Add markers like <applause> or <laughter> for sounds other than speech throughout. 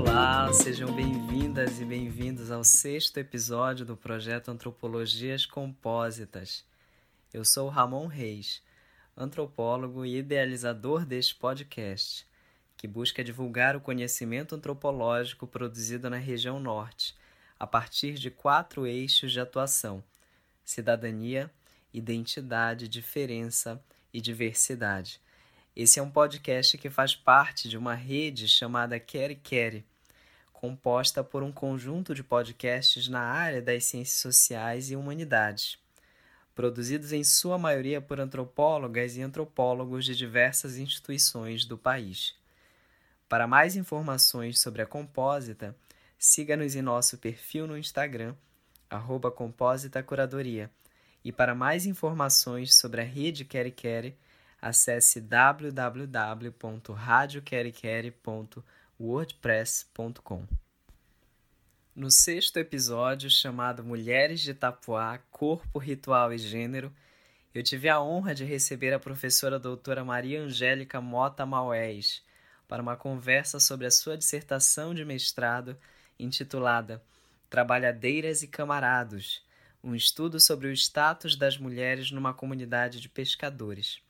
Olá, sejam bem-vindas e bem-vindos ao sexto episódio do projeto Antropologias Compósitas. Eu sou Ramon Reis, antropólogo e idealizador deste podcast, que busca divulgar o conhecimento antropológico produzido na região norte, a partir de quatro eixos de atuação: cidadania, identidade, diferença e diversidade esse é um podcast que faz parte de uma rede chamada Quere Quere, composta por um conjunto de podcasts na área das ciências sociais e humanidades, produzidos em sua maioria por antropólogas e antropólogos de diversas instituições do país. Para mais informações sobre a Compósita, siga-nos em nosso perfil no Instagram, arroba Compósita Curadoria. E para mais informações sobre a rede Quere acesse www.radioquerequere.wordpress.com. No sexto episódio, chamado Mulheres de Itapuá, Corpo, Ritual e Gênero, eu tive a honra de receber a professora doutora Maria Angélica Mota Maués para uma conversa sobre a sua dissertação de mestrado intitulada Trabalhadeiras e Camarados, um estudo sobre o status das mulheres numa comunidade de pescadores.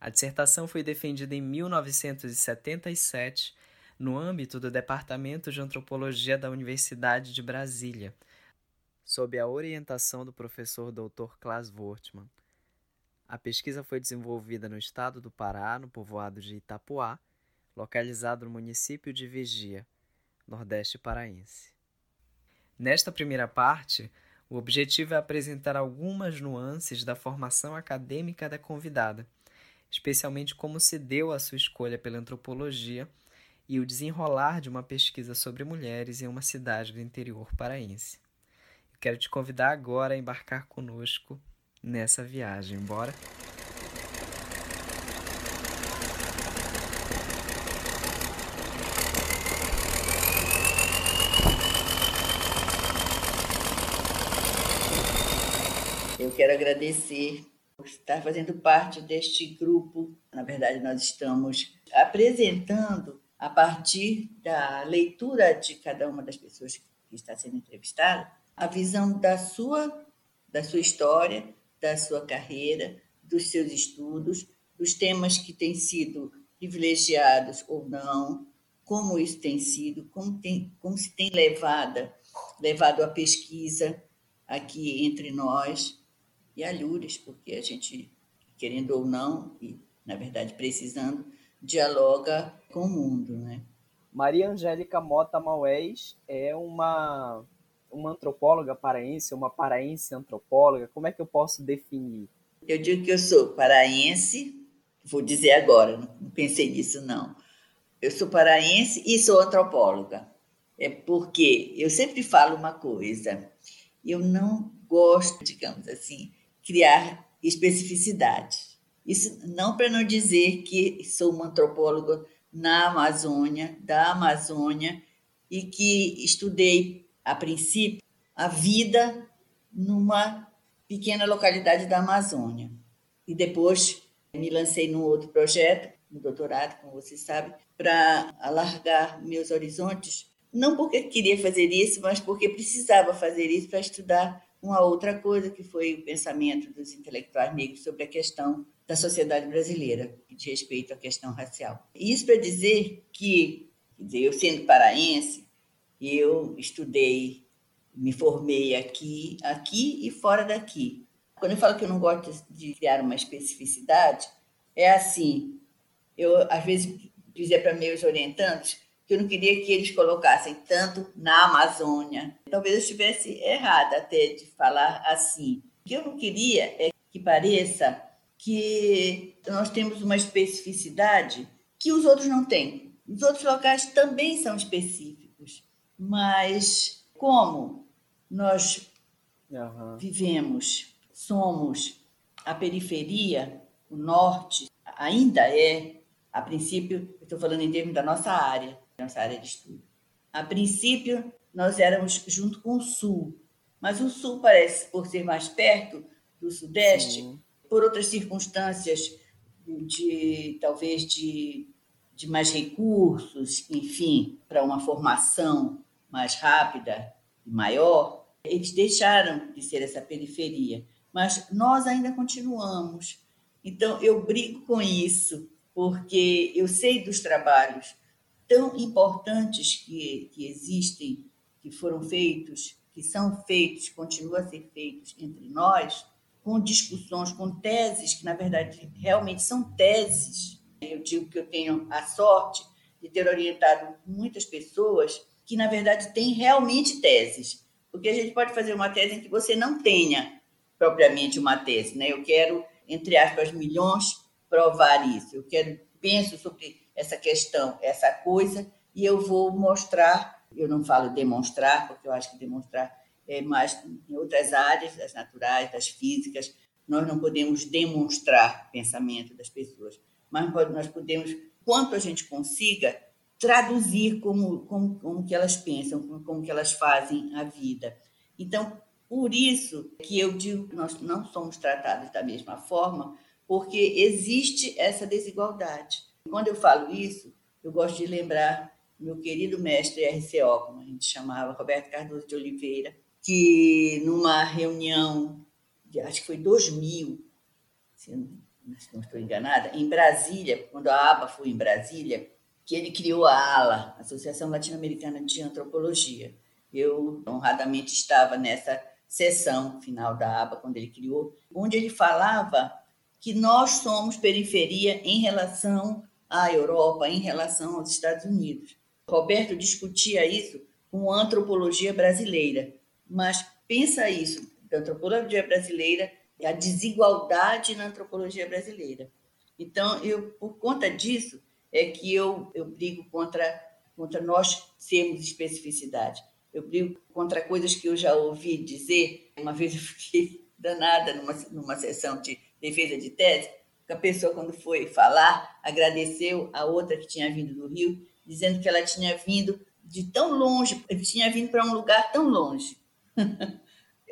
A dissertação foi defendida em 1977 no âmbito do Departamento de Antropologia da Universidade de Brasília, sob a orientação do professor Dr. Klaas Wortmann. A pesquisa foi desenvolvida no estado do Pará, no povoado de Itapuá, localizado no município de Vigia, nordeste paraense. Nesta primeira parte, o objetivo é apresentar algumas nuances da formação acadêmica da convidada especialmente como se deu a sua escolha pela antropologia e o desenrolar de uma pesquisa sobre mulheres em uma cidade do interior paraense. Eu quero te convidar agora a embarcar conosco nessa viagem. Bora? Eu quero agradecer por estar fazendo parte deste grupo. Na verdade, nós estamos apresentando, a partir da leitura de cada uma das pessoas que está sendo entrevistada, a visão da sua, da sua história, da sua carreira, dos seus estudos, dos temas que têm sido privilegiados ou não, como isso tem sido, como, tem, como se tem levado, levado a pesquisa aqui entre nós, e alhures, porque a gente, querendo ou não, e na verdade precisando, dialoga com o mundo, né? Maria Angélica Mota Maués é uma, uma antropóloga paraense, uma paraense antropóloga. Como é que eu posso definir? Eu digo que eu sou paraense, vou dizer agora, não pensei nisso não. Eu sou paraense e sou antropóloga. É porque eu sempre falo uma coisa, eu não gosto, digamos assim, criar especificidade. Isso não para não dizer que sou uma antropóloga na Amazônia, da Amazônia, e que estudei, a princípio, a vida numa pequena localidade da Amazônia. E depois me lancei num outro projeto, no doutorado, como você sabe, para alargar meus horizontes, não porque queria fazer isso, mas porque precisava fazer isso para estudar uma outra coisa que foi o pensamento dos intelectuais negros sobre a questão da sociedade brasileira, de respeito à questão racial. Isso para dizer que, dizer, eu sendo paraense, eu estudei, me formei aqui, aqui e fora daqui. Quando eu falo que eu não gosto de criar uma especificidade, é assim, eu às vezes dizia para meus orientantes que eu não queria que eles colocassem tanto na Amazônia. Talvez eu estivesse errada até de falar assim. O que eu não queria é que pareça que nós temos uma especificidade que os outros não têm. Os outros locais também são específicos, mas como nós uhum. vivemos, somos a periferia, o norte ainda é, a princípio, estou falando em termos da nossa área, nossa área de estudo. A princípio, nós éramos junto com o Sul, mas o Sul parece, por ser mais perto do Sudeste, Sim. Por outras circunstâncias de talvez de, de mais recursos, enfim, para uma formação mais rápida e maior, eles deixaram de ser essa periferia. Mas nós ainda continuamos. Então, eu brigo com isso, porque eu sei dos trabalhos tão importantes que, que existem, que foram feitos, que são feitos, continuam a ser feitos entre nós, com discussões, com teses, que na verdade realmente são teses. Eu digo que eu tenho a sorte de ter orientado muitas pessoas que na verdade têm realmente teses, porque a gente pode fazer uma tese em que você não tenha propriamente uma tese, né? Eu quero entre aspas milhões provar isso. Eu quero penso sobre essa questão, essa coisa e eu vou mostrar. Eu não falo demonstrar, porque eu acho que demonstrar é, mas em outras áreas, das naturais, das físicas, nós não podemos demonstrar pensamento das pessoas, mas nós podemos, quanto a gente consiga, traduzir como, como, como que elas pensam, como, como que elas fazem a vida. Então, por isso que eu digo que nós não somos tratados da mesma forma, porque existe essa desigualdade. Quando eu falo isso, eu gosto de lembrar meu querido mestre RCO, como a gente chamava, Roberto Cardoso de Oliveira, que numa reunião, de, acho que foi 2000, se não estou enganada, em Brasília, quando a ABA foi em Brasília, que ele criou a ALA, Associação Latino-Americana de Antropologia. Eu honradamente estava nessa sessão final da ABA, quando ele criou, onde ele falava que nós somos periferia em relação à Europa, em relação aos Estados Unidos. Roberto discutia isso com antropologia brasileira. Mas pensa isso, da antropologia brasileira, a desigualdade na antropologia brasileira. Então, eu, por conta disso, é que eu, eu brigo contra, contra nós sermos especificidade. Eu brigo contra coisas que eu já ouvi dizer. Uma vez eu fiquei <laughs> danada numa, numa sessão de defesa de tese, a pessoa, quando foi falar, agradeceu a outra que tinha vindo do Rio, dizendo que ela tinha vindo de tão longe, tinha vindo para um lugar tão longe.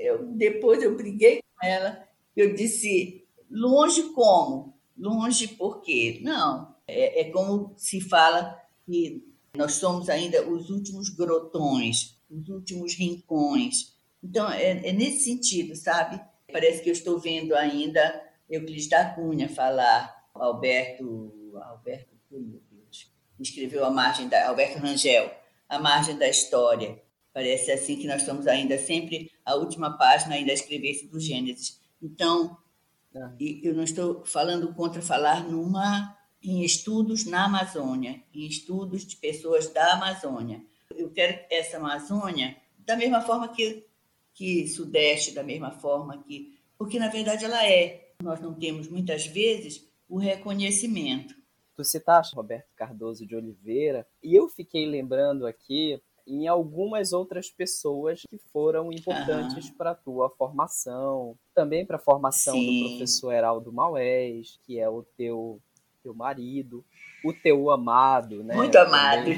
Eu, depois eu briguei com ela, eu disse, longe como? Longe por quê? Não, é, é como se fala que nós somos ainda os últimos grotões, os últimos rincões. Então, é, é nesse sentido, sabe? Parece que eu estou vendo ainda Euclides da Cunha falar, Alberto, Alberto, meu Deus, escreveu a margem da, Alberto Rangel, a margem da história. Parece assim que nós estamos ainda sempre a última página ainda a escrever-se do Gênesis. Então, ah. eu não estou falando contra falar numa em estudos na Amazônia, em estudos de pessoas da Amazônia. Eu quero essa Amazônia da mesma forma que que Sudeste, da mesma forma que, porque na verdade ela é. Nós não temos muitas vezes o reconhecimento. Tu citaste Roberto Cardoso de Oliveira e eu fiquei lembrando aqui em algumas outras pessoas que foram importantes uhum. para a tua formação, também para a formação Sim. do professor Heraldo Maués, que é o teu teu marido, o teu amado, né? Muito amado.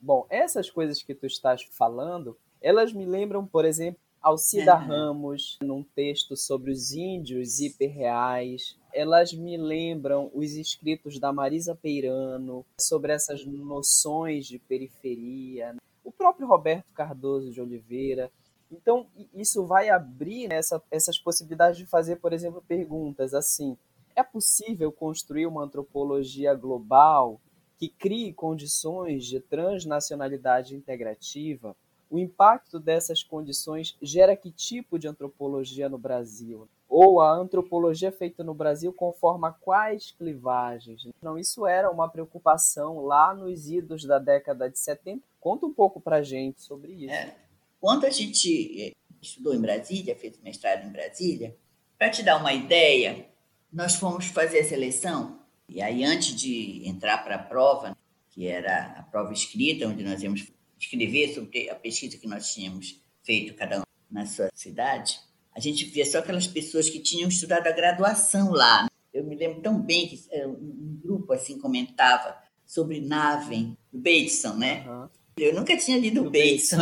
Bom, essas coisas que tu estás falando, elas me lembram, por exemplo, Alcida uhum. Ramos, num texto sobre os índios hiperreais. Elas me lembram os escritos da Marisa Peirano sobre essas noções de periferia. O próprio Roberto Cardoso de Oliveira. Então, isso vai abrir né, essa, essas possibilidades de fazer, por exemplo, perguntas assim: é possível construir uma antropologia global que crie condições de transnacionalidade integrativa? O impacto dessas condições gera que tipo de antropologia no Brasil? Ou a antropologia feita no Brasil conforma quais clivagens? Então, isso era uma preocupação lá nos idos da década de 70. Conta um pouco para gente sobre isso. É. Quando a gente estudou em Brasília, fez mestrado em Brasília, para te dar uma ideia, nós fomos fazer a seleção, e aí antes de entrar para a prova, que era a prova escrita, onde nós íamos escrever sobre a pesquisa que nós tínhamos feito, cada um na sua cidade, a gente via só aquelas pessoas que tinham estudado a graduação lá. Eu me lembro tão bem que eh, um grupo assim comentava sobre Naven, do Bateson, né? Uhum. Eu nunca tinha lido o Bateson.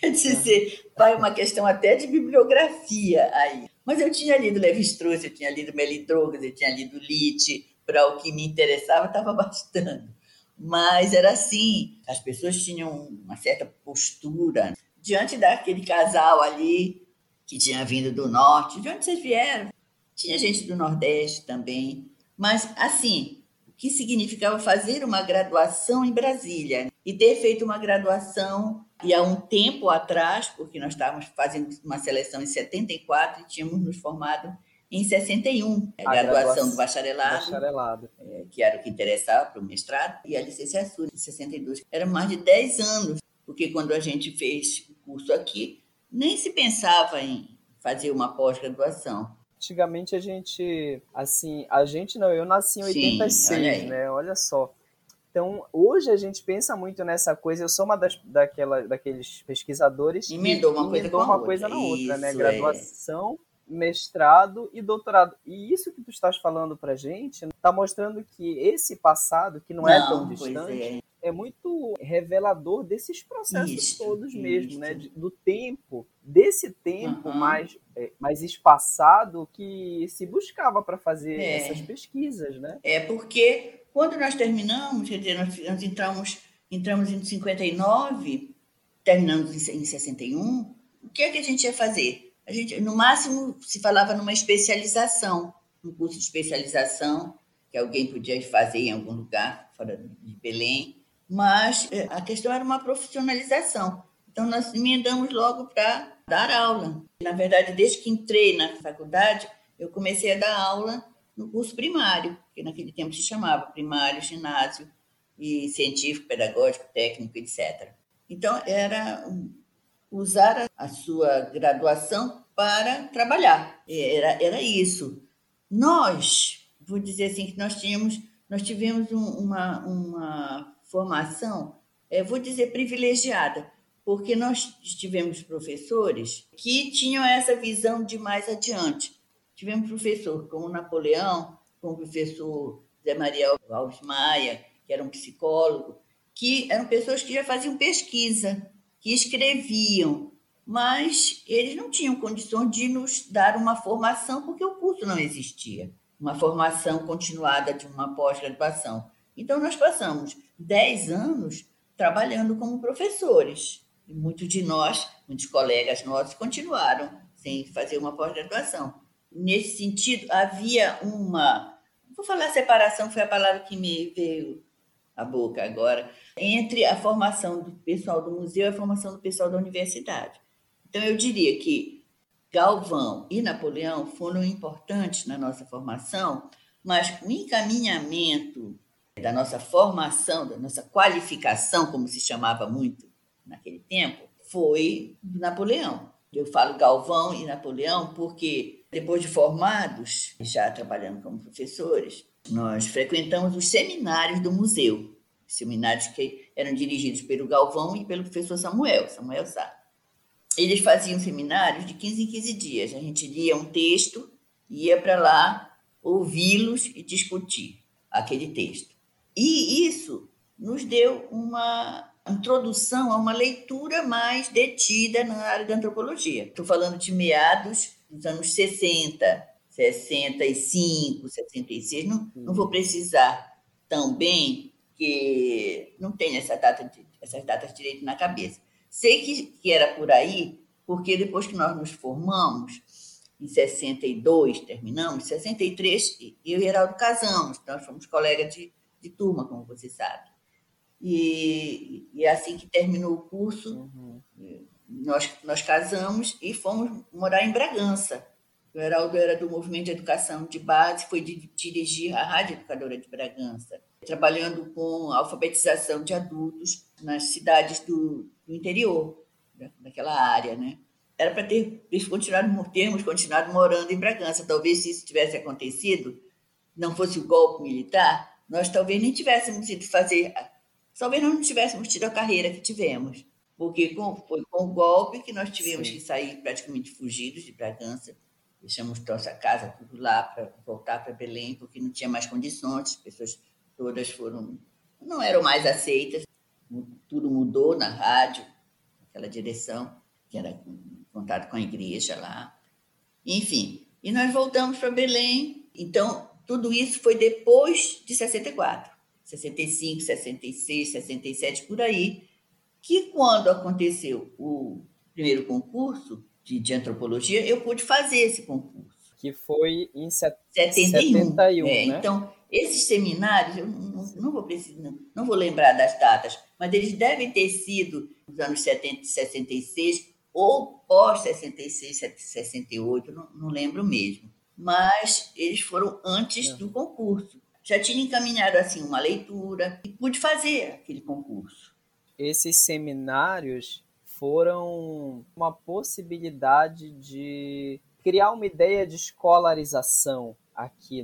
Quer <laughs> dizer, vai uma questão até de bibliografia aí. Mas eu tinha lido Levi-Strauss, eu tinha lido Melindrogas, eu tinha lido Litt, para o que me interessava, estava bastando. Mas era assim, as pessoas tinham uma certa postura diante daquele casal ali que tinha vindo do norte. De onde vocês vieram? Tinha gente do Nordeste também. Mas, assim, o que significava fazer uma graduação em Brasília e ter feito uma graduação e há um tempo atrás, porque nós estávamos fazendo uma seleção em 74 e tínhamos nos formado em 61, a, a graduação, graduação do bacharelado, bacharelado. É, que era o que interessava para o mestrado, e a licenciatura em 62. Era mais de 10 anos, porque quando a gente fez o curso aqui, nem se pensava em fazer uma pós-graduação. Antigamente a gente, assim, a gente não, eu nasci em 86, Sim, olha né? Olha só. Então, hoje a gente pensa muito nessa coisa. Eu sou uma das, daquela, daqueles pesquisadores emendou uma, coisa, emendou uma coisa na outra, né? Graduação é mestrado e doutorado. E isso que tu estás falando para gente está mostrando que esse passado, que não, não é tão distante, é. é. muito revelador desses processos isso, todos isso. mesmo, né? Do tempo, desse tempo uhum. mais, é, mais espaçado que se buscava para fazer é. essas pesquisas, né? É porque quando nós terminamos, quer dizer, nós, nós entramos, entramos em 59, terminamos em, em 61, o que é que a gente ia fazer? A gente, no máximo, se falava numa especialização, um curso de especialização que alguém podia fazer em algum lugar fora de Belém, mas é, a questão era uma profissionalização. Então, nós emendamos logo para dar aula. Na verdade, desde que entrei na faculdade, eu comecei a dar aula no curso primário, que naquele tempo se chamava primário, ginásio e científico, pedagógico, técnico, etc. Então, era usar a sua graduação para trabalhar. Era, era isso. Nós, vou dizer assim, que nós tínhamos, nós tivemos um, uma, uma formação, é, vou dizer, privilegiada, porque nós tivemos professores que tinham essa visão de mais adiante. Tivemos professor como Napoleão, como o professor Zé Maria Alves Maia, que era um psicólogo, que eram pessoas que já faziam pesquisa, que escreviam, mas eles não tinham condições de nos dar uma formação, porque o curso não existia uma formação continuada de uma pós-graduação. Então, nós passamos 10 anos trabalhando como professores. E muitos de nós, muitos colegas nossos, continuaram sem fazer uma pós-graduação. Nesse sentido, havia uma. Vou falar separação, foi a palavra que me veio à boca agora entre a formação do pessoal do museu e a formação do pessoal da universidade. Então, eu diria que Galvão e Napoleão foram importantes na nossa formação, mas o encaminhamento da nossa formação, da nossa qualificação, como se chamava muito naquele tempo, foi Napoleão. Eu falo Galvão e Napoleão porque, depois de formados, já trabalhando como professores, nós frequentamos os seminários do museu seminários que eram dirigidos pelo Galvão e pelo professor Samuel, Samuel Sá. Eles faziam seminários de 15 em 15 dias. A gente lia um texto, ia para lá ouvi-los e discutir aquele texto. E isso nos deu uma introdução a uma leitura mais detida na área da antropologia. Estou falando de meados dos anos 60, 65, 66. Não, não vou precisar tão bem que não tenho essa data, essas datas direito na cabeça. Sei que, que era por aí, porque depois que nós nos formamos, em 62 terminamos, em 63 eu e Heraldo casamos, nós fomos colegas de, de turma, como você sabe. E, e assim que terminou o curso, uhum. nós, nós casamos e fomos morar em Bragança. O Heraldo era do Movimento de Educação de Base, foi de, dirigir a Rádio Educadora de Bragança trabalhando com alfabetização de adultos nas cidades do, do interior, daquela área, né? Era para ter continuado, termos continuado morando em Bragança. Talvez se isso tivesse acontecido, não fosse o golpe militar, nós talvez nem tivéssemos ido fazer, talvez não tivéssemos tido a carreira que tivemos, porque com, foi com o golpe que nós tivemos Sim. que sair praticamente fugidos de Bragança. Deixamos nossa casa tudo lá para voltar para Belém, porque não tinha mais condições, as pessoas todas foram, não eram mais aceitas, tudo mudou na rádio, aquela direção, que era contato com a igreja lá. Enfim, e nós voltamos para Belém. Então, tudo isso foi depois de 64, 65, 66, 67, por aí, que quando aconteceu o primeiro concurso de, de antropologia, eu pude fazer esse concurso. Que foi em set... 71. 71 é, né? Então, esses seminários, eu não, não vou precisar, não, não, vou lembrar das datas, mas eles devem ter sido nos anos 70, 66 ou pós 66, 68, não, não lembro mesmo. Mas eles foram antes é. do concurso. Já tinha encaminhado assim uma leitura e pude fazer aquele concurso. Esses seminários foram uma possibilidade de criar uma ideia de escolarização aqui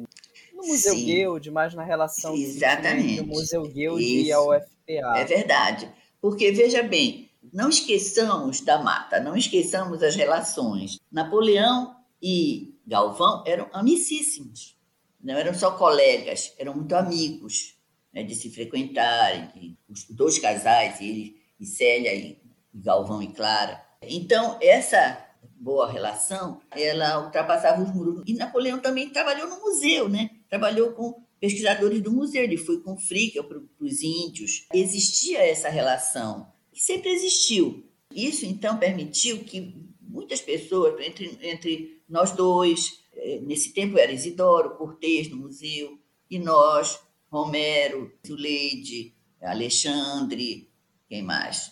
no Museu Sim. Guild, mas na relação Exatamente. entre o Museu Guild Isso. e a UFPA. É verdade. Porque, veja bem, não esqueçamos da mata, não esqueçamos as relações. Napoleão e Galvão eram amicíssimos, não eram só colegas, eram muito amigos né, de se frequentarem, os dois casais, ele e Célia e Galvão e Clara. Então, essa boa relação, ela ultrapassava os muros. E Napoleão também trabalhou no museu, né? Trabalhou com pesquisadores do museu, ele foi com Frickel para os índios. Existia essa relação, que sempre existiu. Isso, então, permitiu que muitas pessoas, entre, entre nós dois, eh, nesse tempo era Isidoro, Cortês no museu, e nós, Romero, Zuleide, Alexandre, quem mais?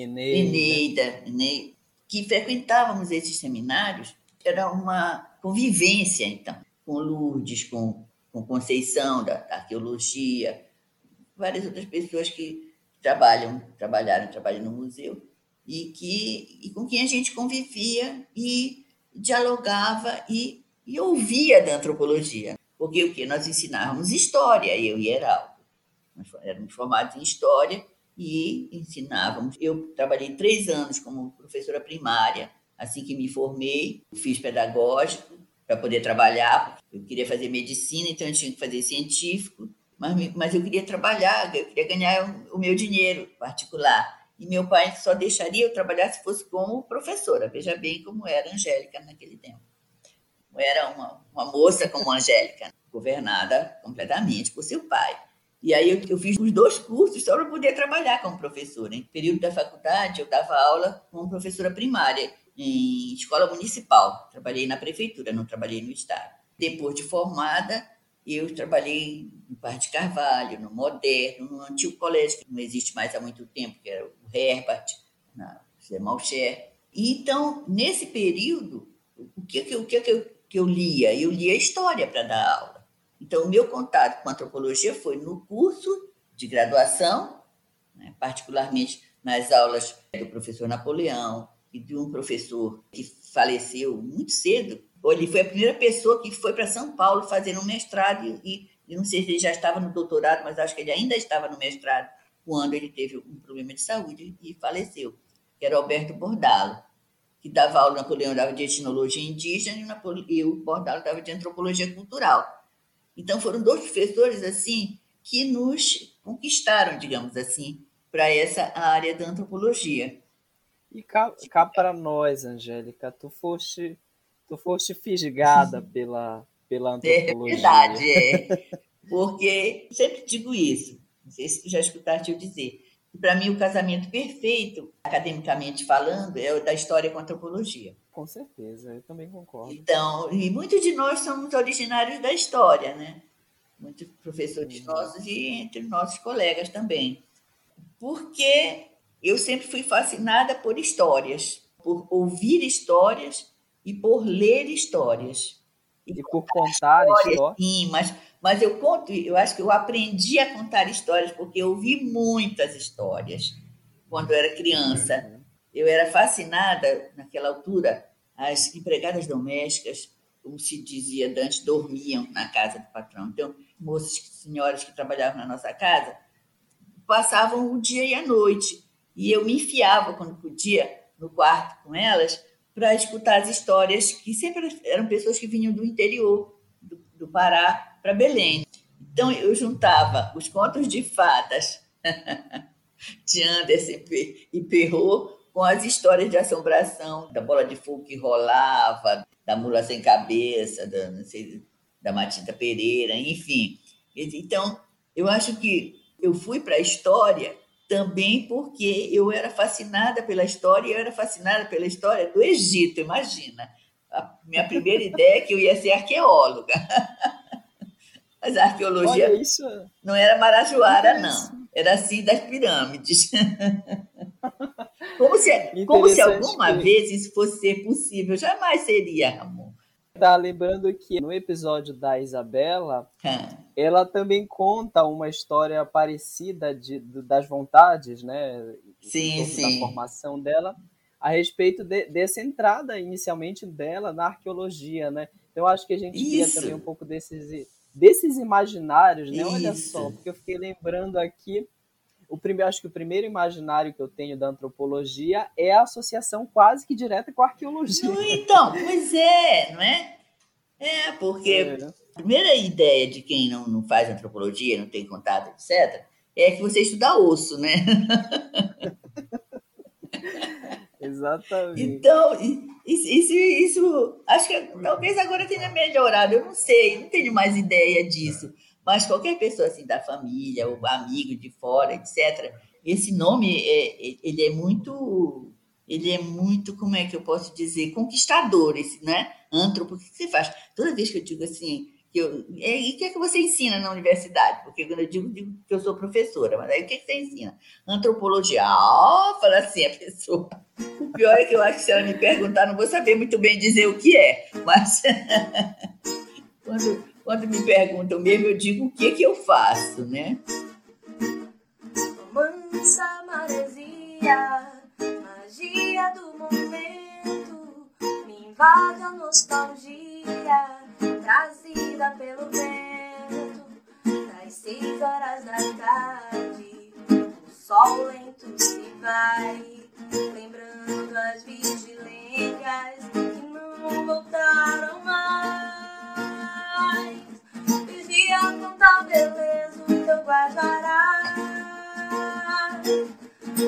Eneida. Eneida, que frequentávamos esses seminários, era uma convivência, então, com Lourdes, com, com Conceição, da, da arqueologia, várias outras pessoas que trabalham, trabalharam, trabalham no museu, e, que, e com quem a gente convivia e dialogava e, e ouvia da antropologia. Porque o que nós ensinávamos história, eu e Heraldo. Nós éramos formados em história e ensinávamos. Eu trabalhei três anos como professora primária, assim que me formei, fiz pedagógico para poder trabalhar. Eu queria fazer medicina, então eu tinha que fazer científico, mas, mas eu queria trabalhar, eu queria ganhar o meu dinheiro particular. E meu pai só deixaria eu trabalhar se fosse como professora. Veja bem como era Angélica naquele tempo. Era uma, uma moça como Angélica, governada completamente por seu pai. E aí eu, eu fiz os dois cursos só para poder trabalhar como professora. Em período da faculdade, eu dava aula como professora primária em escola municipal. Trabalhei na prefeitura, não trabalhei no estado. Depois de formada, eu trabalhei no Parque de Carvalho, no Moderno, no antigo colégio que não existe mais há muito tempo, que era o Herbert, na José Malcher. Então, nesse período, o que, que, o que, que, eu, que eu lia? Eu lia história para dar aula. Então, o meu contato com antropologia foi no curso de graduação, né, particularmente nas aulas do professor Napoleão e de um professor que faleceu muito cedo. Ele foi a primeira pessoa que foi para São Paulo fazer um mestrado e, e não sei se ele já estava no doutorado, mas acho que ele ainda estava no mestrado quando ele teve um problema de saúde e faleceu, que era Alberto Bordalo, que dava aula, Napoleão dava de etnologia indígena e o Bordalo dava de antropologia cultural. Então, foram dois professores assim que nos conquistaram, digamos assim, para essa área da antropologia. E cá, cá para nós, Angélica, tu foste, tu foste fisgada <laughs> pela, pela é antropologia. É verdade, é. Porque sempre digo isso, não sei se tu já escutaste eu dizer, para mim o casamento perfeito, academicamente falando, é o da história com a antropologia. Com certeza, eu também concordo. Então, e muitos de nós somos originários da história, né? Muitos professores uhum. nossos e entre nossos colegas também. Porque eu sempre fui fascinada por histórias, por ouvir histórias e por ler histórias. E, e por contar histórias. História. Sim, mas, mas eu conto, eu acho que eu aprendi a contar histórias porque eu ouvi muitas histórias quando eu era criança. Uhum eu era fascinada, naquela altura, as empregadas domésticas, como se dizia antes, dormiam na casa do patrão. Então, moças, senhoras que trabalhavam na nossa casa, passavam o dia e a noite. E eu me enfiava, quando podia, no quarto com elas, para escutar as histórias, que sempre eram pessoas que vinham do interior do, do Pará para Belém. Então, eu juntava os contos de fadas <laughs> de Anderson e Perrault com as histórias de assombração, da bola de fogo que rolava, da mula sem cabeça, da, sei, da Pereira, enfim. Então, eu acho que eu fui para a história também porque eu era fascinada pela história, e eu era fascinada pela história do Egito, imagina. A minha primeira <laughs> ideia é que eu ia ser arqueóloga. <laughs> Mas a arqueologia não era marajoara, não. Era assim das pirâmides. <laughs> Como se, como se alguma que... vez isso fosse ser possível. Jamais seria, Ramon. Tá lembrando que no episódio da Isabela, hum. ela também conta uma história parecida de, de das vontades, né? Sim, sim. Da formação dela, a respeito de, dessa entrada inicialmente dela na arqueologia, né? Então acho que a gente via também um pouco desses, desses imaginários, né? Isso. Olha só, porque eu fiquei lembrando aqui o primeiro, acho que o primeiro imaginário que eu tenho da antropologia é a associação quase que direta com a arqueologia. então, pois é, não é? É, porque é. a primeira ideia de quem não, não faz antropologia, não tem contato, etc., é que você estuda osso, né? <laughs> Exatamente. Então, isso, isso, acho que talvez agora tenha melhorado, eu não sei, não tenho mais ideia disso mas qualquer pessoa assim da família ou amigo de fora, etc. Esse nome é, é, ele é muito ele é muito, como é que eu posso dizer, conquistador, esse, né? Antropo, o que você faz? Toda vez que eu digo assim, que eu, é, e o que é que você ensina na universidade? Porque quando eu digo, digo que eu sou professora, mas aí o que, é que você ensina? Antropologia. Ah, fala assim a pessoa. O pior é que eu acho que se ela me perguntar, não vou saber muito bem dizer o que é, mas <laughs> quando quando me perguntam mesmo, eu digo o que, que eu faço, né? Mansa maresia, magia do momento, me invade a nostalgia, trazida pelo vento, das seis horas da tarde, o sol lento se vai, lembrando as vigilências que não voltaram mais dia com tal beleza o teu guardará.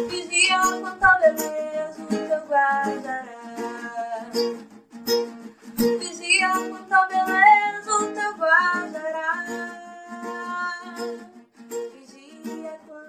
Vigia com tal beleza o teu guardará. Vigia com tal beleza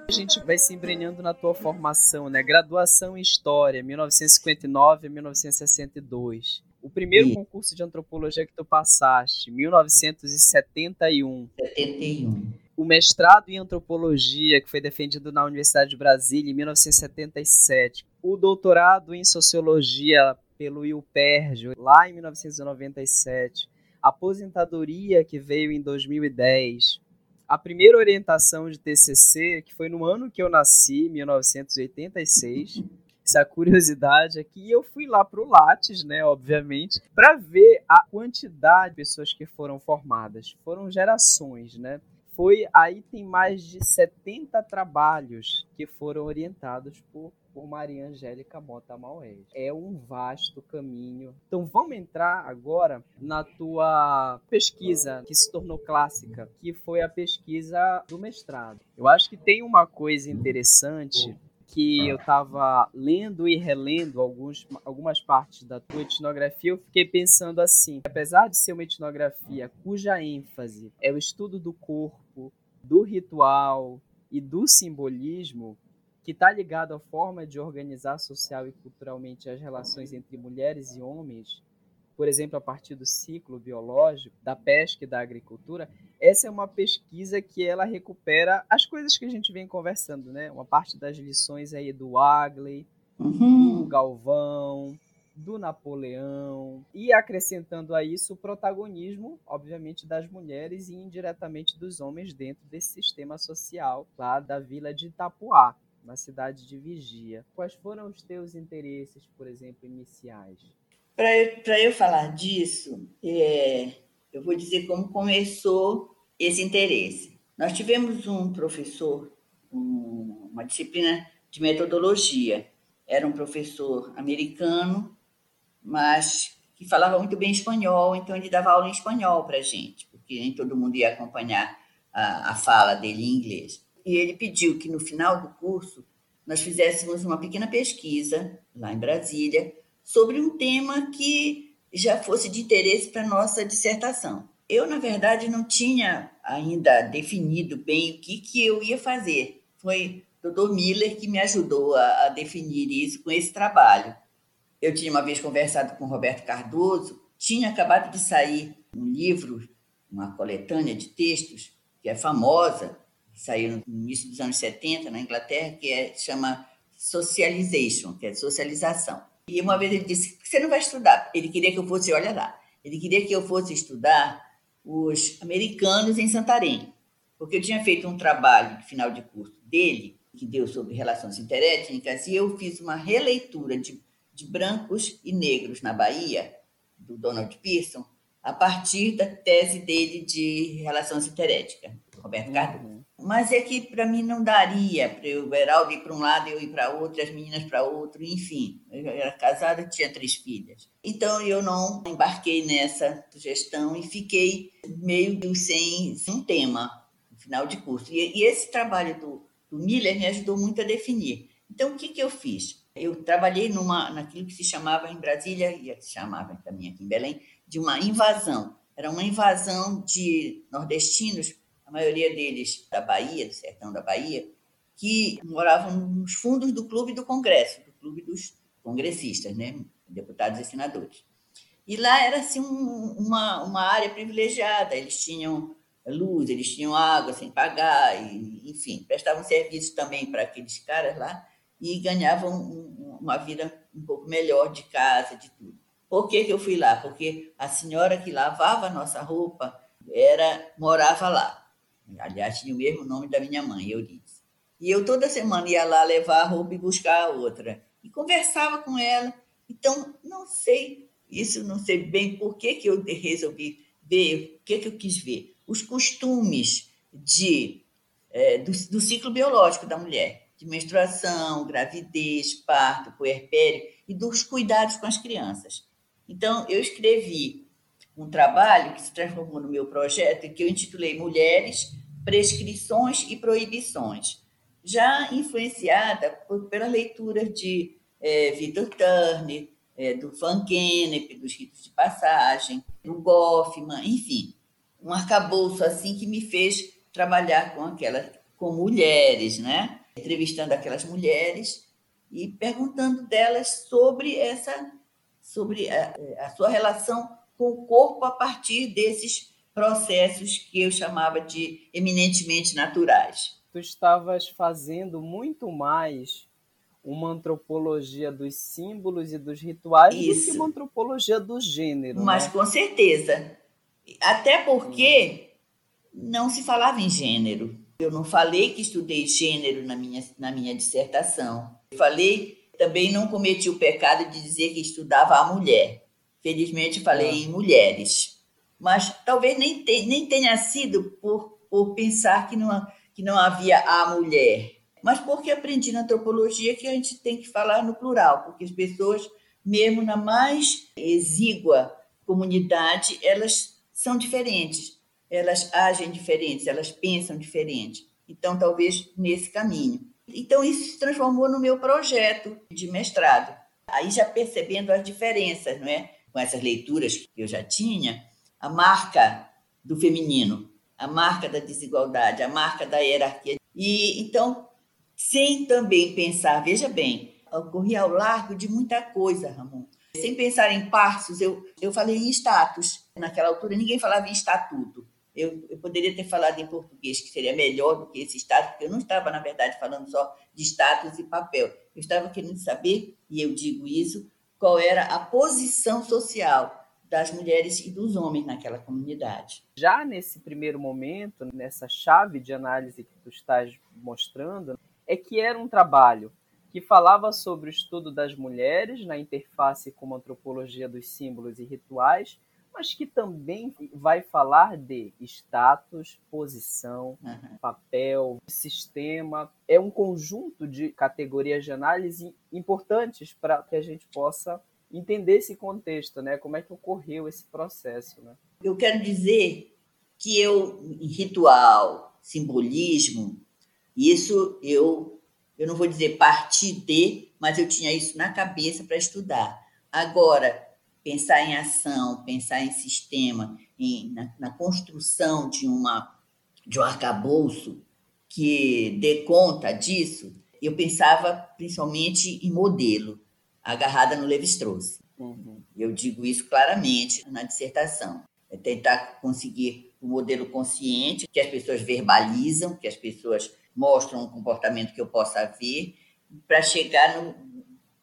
A gente vai se embrenhando na tua formação, né? Graduação em História, 1959 a 1962. O primeiro e... concurso de antropologia que tu passaste, 1971. 71. O mestrado em antropologia, que foi defendido na Universidade de Brasília, em 1977. O doutorado em sociologia pelo IUPERJ, lá em 1997. A aposentadoria, que veio em 2010. A primeira orientação de TCC, que foi no ano que eu nasci, 1986 essa curiosidade aqui. eu fui lá para o Lattes, né, obviamente, para ver a quantidade de pessoas que foram formadas. Foram gerações, né? Foi aí tem mais de 70 trabalhos que foram orientados por por Maria Angélica Mota Maués. É um vasto caminho. Então vamos entrar agora na tua pesquisa que se tornou clássica, que foi a pesquisa do mestrado. Eu acho que tem uma coisa interessante que eu estava lendo e relendo alguns, algumas partes da tua etnografia, eu fiquei pensando assim: apesar de ser uma etnografia cuja ênfase é o estudo do corpo, do ritual e do simbolismo, que está ligado à forma de organizar social e culturalmente as relações entre mulheres e homens, por exemplo, a partir do ciclo biológico, da pesca e da agricultura, essa é uma pesquisa que ela recupera as coisas que a gente vem conversando, né? Uma parte das lições aí do Agley, uhum. do Galvão, do Napoleão, e acrescentando a isso o protagonismo, obviamente, das mulheres e indiretamente dos homens dentro desse sistema social lá da vila de Itapuá, na cidade de Vigia. Quais foram os teus interesses, por exemplo, iniciais? Para eu falar disso, é, eu vou dizer como começou esse interesse. Nós tivemos um professor, um, uma disciplina de metodologia. Era um professor americano, mas que falava muito bem espanhol, então ele dava aula em espanhol para a gente, porque nem todo mundo ia acompanhar a, a fala dele em inglês. E ele pediu que no final do curso nós fizéssemos uma pequena pesquisa lá em Brasília sobre um tema que já fosse de interesse para nossa dissertação. Eu, na verdade, não tinha ainda definido bem o que, que eu ia fazer. Foi o Dr. Miller que me ajudou a, a definir isso com esse trabalho. Eu tinha uma vez conversado com Roberto Cardoso, tinha acabado de sair um livro, uma coletânea de textos, que é famosa, saiu no início dos anos 70 na Inglaterra, que é, chama Socialization, que é socialização. E uma vez ele disse: Você não vai estudar. Ele queria que eu fosse, olha lá, ele queria que eu fosse estudar os americanos em Santarém, porque eu tinha feito um trabalho de final de curso dele, que deu sobre relações interétnicas, e eu fiz uma releitura de, de brancos e negros na Bahia, do Donald Pearson, a partir da tese dele de relações interéticas, Roberto Cardoso. Uhum. Mas é que para mim não daria para o Beraldo ir para um lado eu ir para outro, as meninas para outro, enfim. Eu era casada, tinha três filhas. Então eu não embarquei nessa sugestão e fiquei meio sem, sem um tema no final de curso. E, e esse trabalho do, do, Miller me ajudou muito a definir. Então o que, que eu fiz? Eu trabalhei numa, naquilo que se chamava em Brasília, e se chamava também aqui em Belém, de uma invasão. Era uma invasão de nordestinos a maioria deles da Bahia, do sertão da Bahia, que moravam nos fundos do clube do Congresso, do clube dos congressistas, né? deputados e senadores. E lá era assim um, uma, uma área privilegiada, eles tinham luz, eles tinham água sem pagar, e, enfim, prestavam serviço também para aqueles caras lá e ganhavam um, uma vida um pouco melhor de casa, de tudo. Por que, que eu fui lá? Porque a senhora que lavava a nossa roupa era morava lá. Aliás, tinha o mesmo nome da minha mãe, Euridice. E eu toda semana ia lá levar a roupa e buscar a outra. E conversava com ela. Então, não sei, isso não sei bem por que, que eu resolvi ver, o que, que eu quis ver. Os costumes de, é, do, do ciclo biológico da mulher, de menstruação, gravidez, parto, puerpério e dos cuidados com as crianças. Então, eu escrevi um trabalho que se transformou no meu projeto, que eu intitulei Mulheres, Prescrições e Proibições, já influenciada por, pela leitura de é, Victor Turner, é, do Van Gennep, dos ritos de passagem, do Goffman, enfim, um arcabouço assim que me fez trabalhar com aquelas, com mulheres, né? entrevistando aquelas mulheres e perguntando delas sobre essa, sobre a, a sua relação com o corpo a partir desses processos que eu chamava de eminentemente naturais. Tu estavas fazendo muito mais uma antropologia dos símbolos e dos rituais Isso. do que uma antropologia do gênero. Mas né? com certeza. Até porque não se falava em gênero. Eu não falei que estudei gênero na minha, na minha dissertação. Eu falei, também não cometi o pecado de dizer que estudava a mulher. Felizmente falei ah. em mulheres. Mas talvez nem, te, nem tenha sido por, por pensar que não, que não havia a mulher, mas porque aprendi na antropologia que a gente tem que falar no plural, porque as pessoas, mesmo na mais exígua comunidade, elas são diferentes, elas agem diferentes, elas pensam diferente. Então, talvez nesse caminho. Então, isso se transformou no meu projeto de mestrado. Aí já percebendo as diferenças, não é? com essas leituras que eu já tinha, a marca do feminino, a marca da desigualdade, a marca da hierarquia. E então, sem também pensar, veja bem, eu corri ao largo de muita coisa, Ramon. Sem pensar em passos, eu, eu falei em status. Naquela altura, ninguém falava em estatuto. Eu, eu, poderia ter falado em português, que seria melhor do que esse status, porque eu não estava, na verdade, falando só de status e papel. Eu estava querendo saber, e eu digo isso, qual era a posição social das mulheres e dos homens naquela comunidade. Já nesse primeiro momento, nessa chave de análise que tu estás mostrando, é que era um trabalho que falava sobre o estudo das mulheres na interface com a antropologia dos símbolos e rituais, mas que também vai falar de status, posição, uhum. papel, sistema. É um conjunto de categorias de análise importantes para que a gente possa entender esse contexto, né? Como é que ocorreu esse processo, né? Eu quero dizer que eu, em ritual, simbolismo, isso eu, eu não vou dizer partir de, mas eu tinha isso na cabeça para estudar. Agora, pensar em ação, pensar em sistema, em, na, na construção de, uma, de um arcabouço que dê conta disso, eu pensava principalmente em modelo, agarrada no Levi-Strauss. Uhum. Eu digo isso claramente na dissertação. É tentar conseguir um modelo consciente, que as pessoas verbalizam, que as pessoas mostram um comportamento que eu possa ver, para chegar no,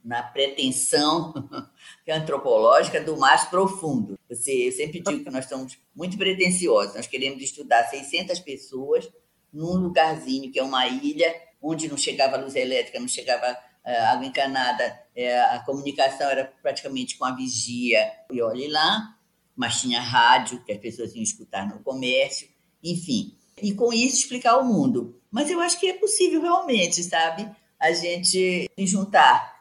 na pretensão <laughs> antropológica do mais profundo. Você, eu sempre digo que nós somos muito pretensiosos, nós queremos estudar 600 pessoas num lugarzinho que é uma ilha onde não chegava luz elétrica, não chegava é, água encanada, é, a comunicação era praticamente com a vigia. E olhe lá, mas tinha rádio que as pessoas iam escutar no comércio, enfim. E com isso explicar o mundo. Mas eu acho que é possível realmente, sabe? A gente juntar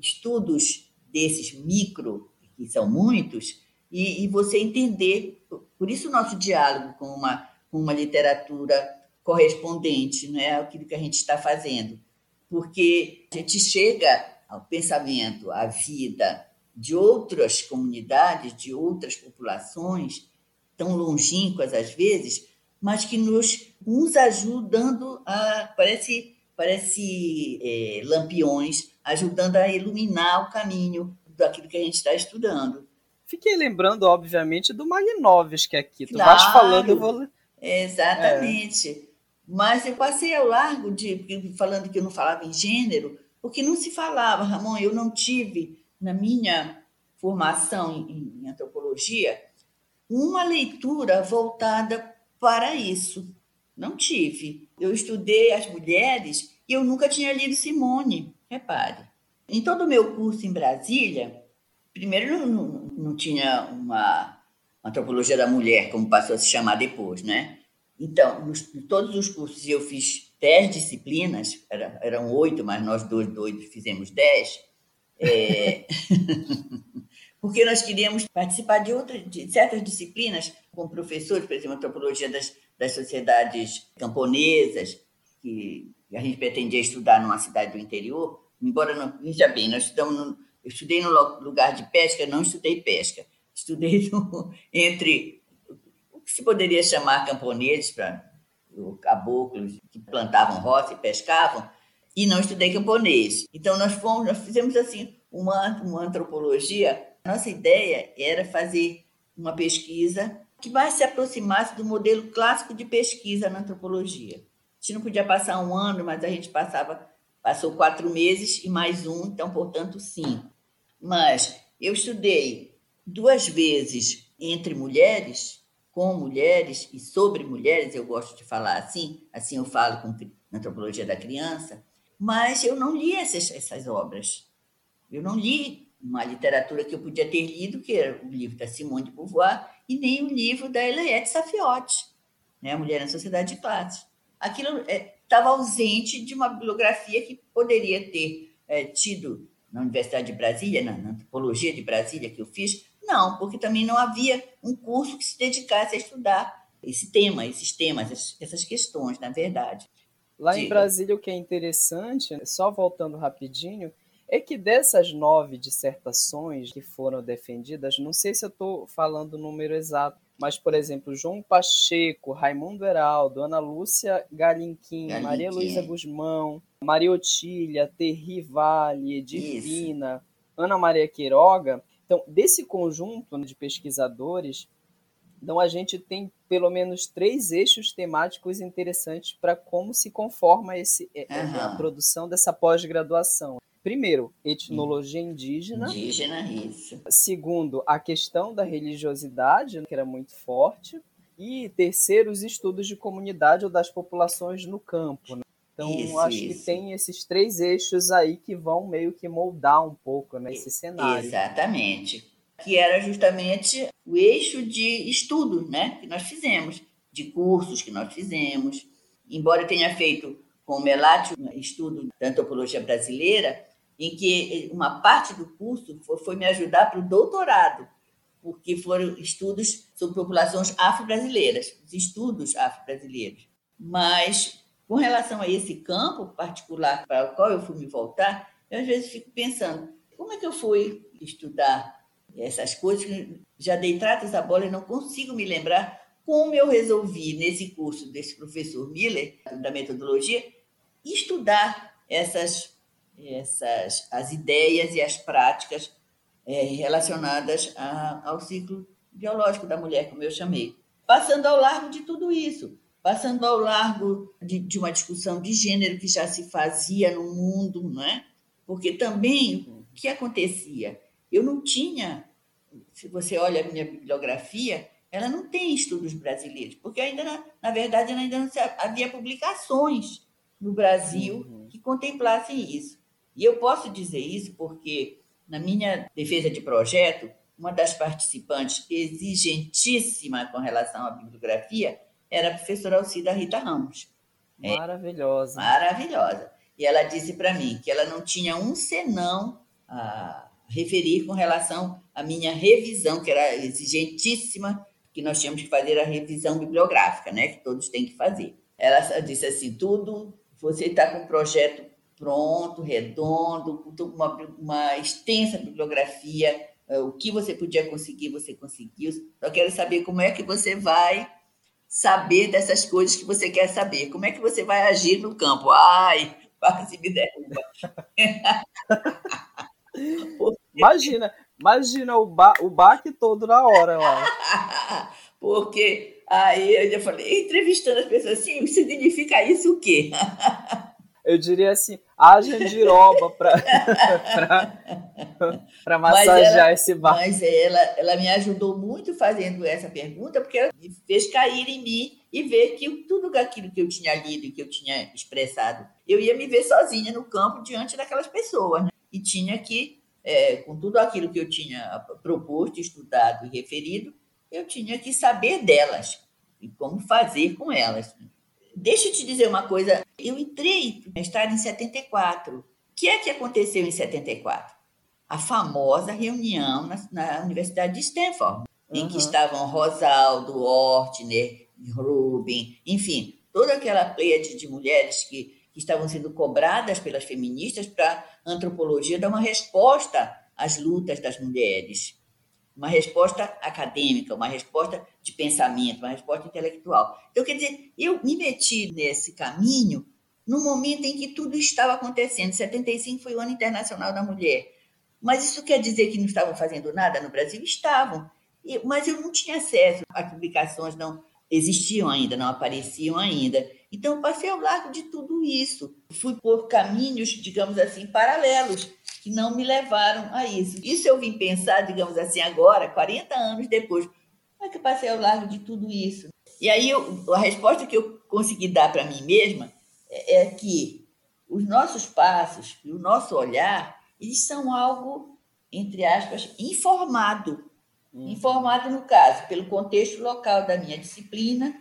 estudos desses micro, que são muitos, e, e você entender. Por isso o nosso diálogo com uma, com uma literatura correspondente, não é aquilo que a gente está fazendo, porque a gente chega ao pensamento, à vida de outras comunidades, de outras populações, tão longínquas às vezes, mas que nos uns ajudando a parece parece é, lampiões ajudando a iluminar o caminho daquilo que a gente está estudando. Fiquei lembrando, obviamente, do Magnovski aqui. Claro, tu vais falando, eu vou. Exatamente. É. Mas eu passei ao largo de falando que eu não falava em gênero, porque não se falava, Ramon. Eu não tive na minha formação em, em antropologia uma leitura voltada para isso. Não tive. Eu estudei as mulheres e eu nunca tinha lido Simone, repare. Em todo o meu curso em Brasília, primeiro não, não, não tinha uma antropologia da mulher, como passou a se chamar depois, né? Então, nos, todos os cursos eu fiz dez disciplinas, era, eram oito, mas nós dois doidos fizemos dez, é, <laughs> porque nós queríamos participar de, outras, de certas disciplinas com professores, por exemplo, antropologia das, das sociedades camponesas, que a gente pretendia estudar numa cidade do interior, embora não, veja bem, nós estudamos no, eu estudei no lugar de pesca, não estudei pesca, estudei <laughs> no, entre se poderia chamar camponeses para caboclos que plantavam roça e pescavam, e não estudei camponês. Então nós fomos, nós fizemos assim uma, uma antropologia. Nossa ideia era fazer uma pesquisa que mais se aproximasse do modelo clássico de pesquisa na antropologia. A gente não podia passar um ano, mas a gente passava, passou quatro meses e mais um, então, portanto, cinco. Mas eu estudei duas vezes entre mulheres com mulheres e sobre mulheres, eu gosto de falar assim, assim eu falo com antropologia da criança, mas eu não li essas, essas obras. Eu não li uma literatura que eu podia ter lido, que era o livro da Simone de Beauvoir, e nem o livro da Eliette Safiotti, né, Mulher na Sociedade de Classes. Aquilo estava é, ausente de uma bibliografia que poderia ter é, tido na Universidade de Brasília, na, na antropologia de Brasília que eu fiz, não, porque também não havia um curso que se dedicasse a estudar esse tema, esses temas, essas questões, na verdade. Lá Diga. em Brasília, o que é interessante, só voltando rapidinho, é que dessas nove dissertações que foram defendidas, não sei se eu estou falando o número exato, mas, por exemplo, João Pacheco, Raimundo Heraldo, Ana Lúcia Galinquim, Galinquim. Maria Luísa Guzmão, Maria Otília, Terri Vale, Divina, Isso. Ana Maria Queiroga, então, desse conjunto de pesquisadores, então a gente tem pelo menos três eixos temáticos interessantes para como se conforma esse, uhum. a produção dessa pós-graduação. Primeiro, etnologia indígena. Indígena, isso. Segundo, a questão da religiosidade, que era muito forte. E terceiro, os estudos de comunidade ou das populações no campo. Né? Então, isso, acho isso. que tem esses três eixos aí que vão meio que moldar um pouco nesse né, cenário. Exatamente. Que era justamente o eixo de estudo né, que nós fizemos, de cursos que nós fizemos. Embora eu tenha feito com o Melati um estudo da antropologia brasileira, em que uma parte do curso foi, foi me ajudar para o doutorado, porque foram estudos sobre populações afro-brasileiras, os estudos afro-brasileiros. Mas com relação a esse campo particular para o qual eu fui me voltar, eu às vezes fico pensando, como é que eu fui estudar essas coisas que já dei tratas a bola e não consigo me lembrar como eu resolvi, nesse curso desse professor Miller, da metodologia, estudar essas, essas as ideias e as práticas é, relacionadas a, ao ciclo biológico da mulher, como eu chamei. Passando ao largo de tudo isso, passando ao largo de, de uma discussão de gênero que já se fazia no mundo, não é? Porque também o que acontecia? Eu não tinha, se você olha a minha bibliografia, ela não tem estudos brasileiros, porque ainda, na, na verdade, ainda não havia publicações no Brasil uhum. que contemplassem isso. E eu posso dizer isso porque, na minha defesa de projeto, uma das participantes exigentíssima com relação à bibliografia era a professora Alcida Rita Ramos. É, Maravilhosa. É, maravilhosa. E ela disse para mim que ela não tinha um senão a referir com relação à minha revisão, que era exigentíssima, que nós tínhamos que fazer a revisão bibliográfica, né, que todos têm que fazer. Ela disse assim: tudo, você está com um projeto pronto, redondo, com uma, uma extensa bibliografia, eh, o que você podia conseguir, você conseguiu. Só quero saber como é que você vai saber dessas coisas que você quer saber. Como é que você vai agir no campo? Ai, <laughs> quase me derruba. <laughs> Imagina, imagina o, ba o baque todo na hora lá. <laughs> Porque aí eu já falei, entrevistando as pessoas assim, significa isso o quê? Eu diria assim, haja giroba para massagear ela, esse bar. Mas ela, ela me ajudou muito fazendo essa pergunta, porque ela me fez cair em mim e ver que tudo aquilo que eu tinha lido e que eu tinha expressado, eu ia me ver sozinha no campo diante daquelas pessoas. Né? E tinha que, é, com tudo aquilo que eu tinha proposto, estudado e referido, eu tinha que saber delas e como fazer com elas. Deixa eu te dizer uma coisa. Eu entrei no mestrado em 74. O que é que aconteceu em 74? A famosa reunião na, na Universidade de Stanford, uhum. em que estavam Rosaldo, Ortner, Rubin, enfim, toda aquela pleia de, de mulheres que, que estavam sendo cobradas pelas feministas para a antropologia dar uma resposta às lutas das mulheres uma resposta acadêmica, uma resposta de pensamento, uma resposta intelectual. Então, quer dizer, eu me meti nesse caminho no momento em que tudo estava acontecendo. 75 foi o Ano Internacional da Mulher. Mas isso quer dizer que não estavam fazendo nada no Brasil? Estavam. Mas eu não tinha acesso, as publicações não existiam ainda, não apareciam ainda. Então, eu passei ao largo de tudo isso. Fui por caminhos, digamos assim, paralelos que não me levaram a isso. Isso eu vim pensar, digamos assim, agora, 40 anos depois. Como é que eu passei ao largo de tudo isso? E aí eu, a resposta que eu consegui dar para mim mesma é, é que os nossos passos e o nosso olhar, eles são algo, entre aspas, informado. Uhum. Informado, no caso, pelo contexto local da minha disciplina,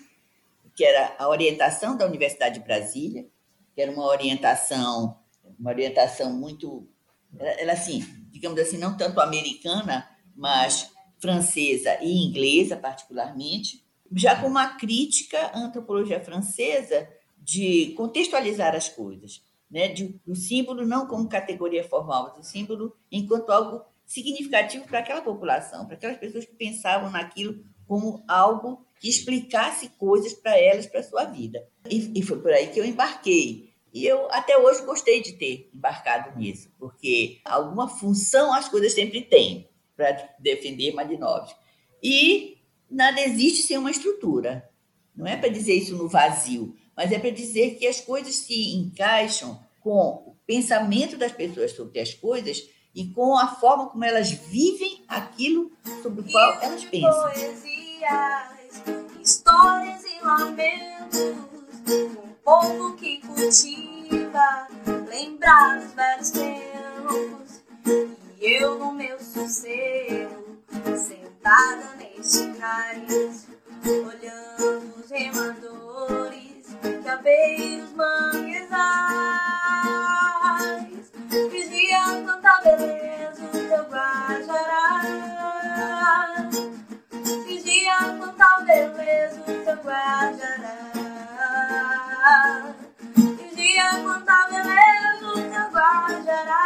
que era a orientação da Universidade de Brasília, que era uma orientação, uma orientação muito ela assim, digamos assim, não tanto americana, mas francesa e inglesa particularmente, já com uma crítica à antropologia francesa de contextualizar as coisas, né? De, o símbolo não como categoria formal, mas o símbolo enquanto algo significativo para aquela população, para aquelas pessoas que pensavam naquilo como algo que explicasse coisas para elas, para a sua vida. E, e foi por aí que eu embarquei. E eu até hoje gostei de ter embarcado nisso, porque alguma função as coisas sempre têm para defender Malinovski. E nada existe sem uma estrutura. Não é para dizer isso no vazio, mas é para dizer que as coisas se encaixam com o pensamento das pessoas sobre as coisas e com a forma como elas vivem aquilo sobre o qual elas pensam. Poesias, histórias e lamentos povo que cultiva, lembrar os velhos tempos. E eu no meu sossego, sentada neste cais, olhando os remadores que abei os manguezais. Vigia tanta beleza o teu guajará. Vigia tanta beleza o teu guajará.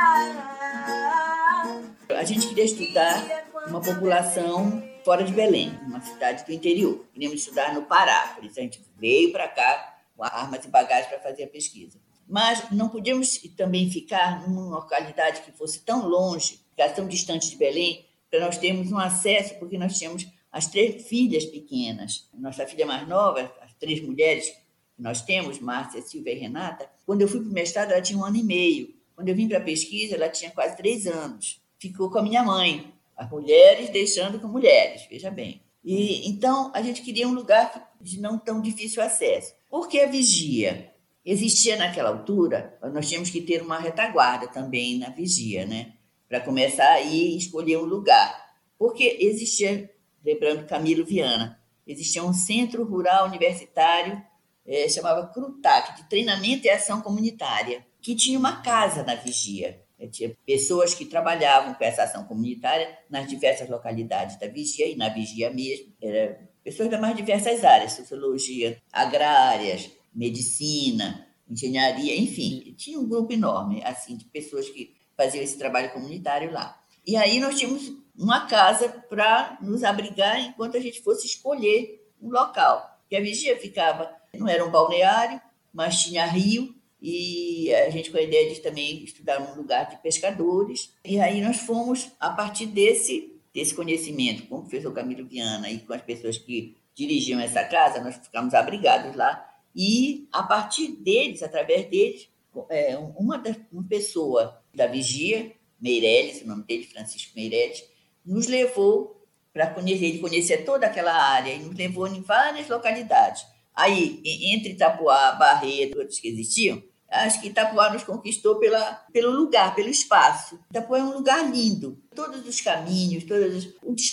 A gente queria estudar uma população fora de Belém, uma cidade do interior. Queríamos estudar no Pará, por isso a gente veio para cá com armas e bagagens para fazer a pesquisa. Mas não podíamos também ficar numa localidade que fosse tão longe, tão distante de Belém, para nós termos um acesso, porque nós tínhamos as três filhas pequenas. Nossa filha mais nova, as três mulheres que nós temos, Márcia, Silvia e Renata, quando eu fui para o mestrado, ela tinha um ano e meio. Quando eu vim para a pesquisa, ela tinha quase três anos. Ficou com a minha mãe, as mulheres deixando com mulheres, veja bem. E então a gente queria um lugar de não tão difícil acesso. Por que a vigia? Existia naquela altura, nós tínhamos que ter uma retaguarda também na vigia, né? Para começar aí escolher um lugar. Porque existia, lembrando Camilo Viana, existia um centro rural universitário, é, chamava CRUTAC, de treinamento e ação comunitária, que tinha uma casa na vigia. Tinha pessoas que trabalhavam com essa ação comunitária nas diversas localidades da vigia e na vigia mesmo. Era pessoas das mais diversas áreas, sociologia, agrárias, medicina, engenharia, enfim. Tinha um grupo enorme assim de pessoas que faziam esse trabalho comunitário lá. E aí nós tínhamos uma casa para nos abrigar enquanto a gente fosse escolher um local. Porque a vigia ficava, não era um balneário, mas tinha rio, e a gente com a ideia de também estudar um lugar de pescadores. E aí nós fomos, a partir desse, desse conhecimento com o professor Camilo Viana e com as pessoas que dirigiam essa casa, nós ficamos abrigados lá. E a partir deles, através deles, é, uma, das, uma pessoa da vigia, Meirelles, o nome dele, Francisco Meirelles, nos levou para conhecer, ele toda aquela área e nos levou em várias localidades. Aí, entre Itapuá, Barreto, outros que existiam, acho que Itapuá nos conquistou pela, pelo lugar, pelo espaço. Itapuá é um lugar lindo. Todos os caminhos, todas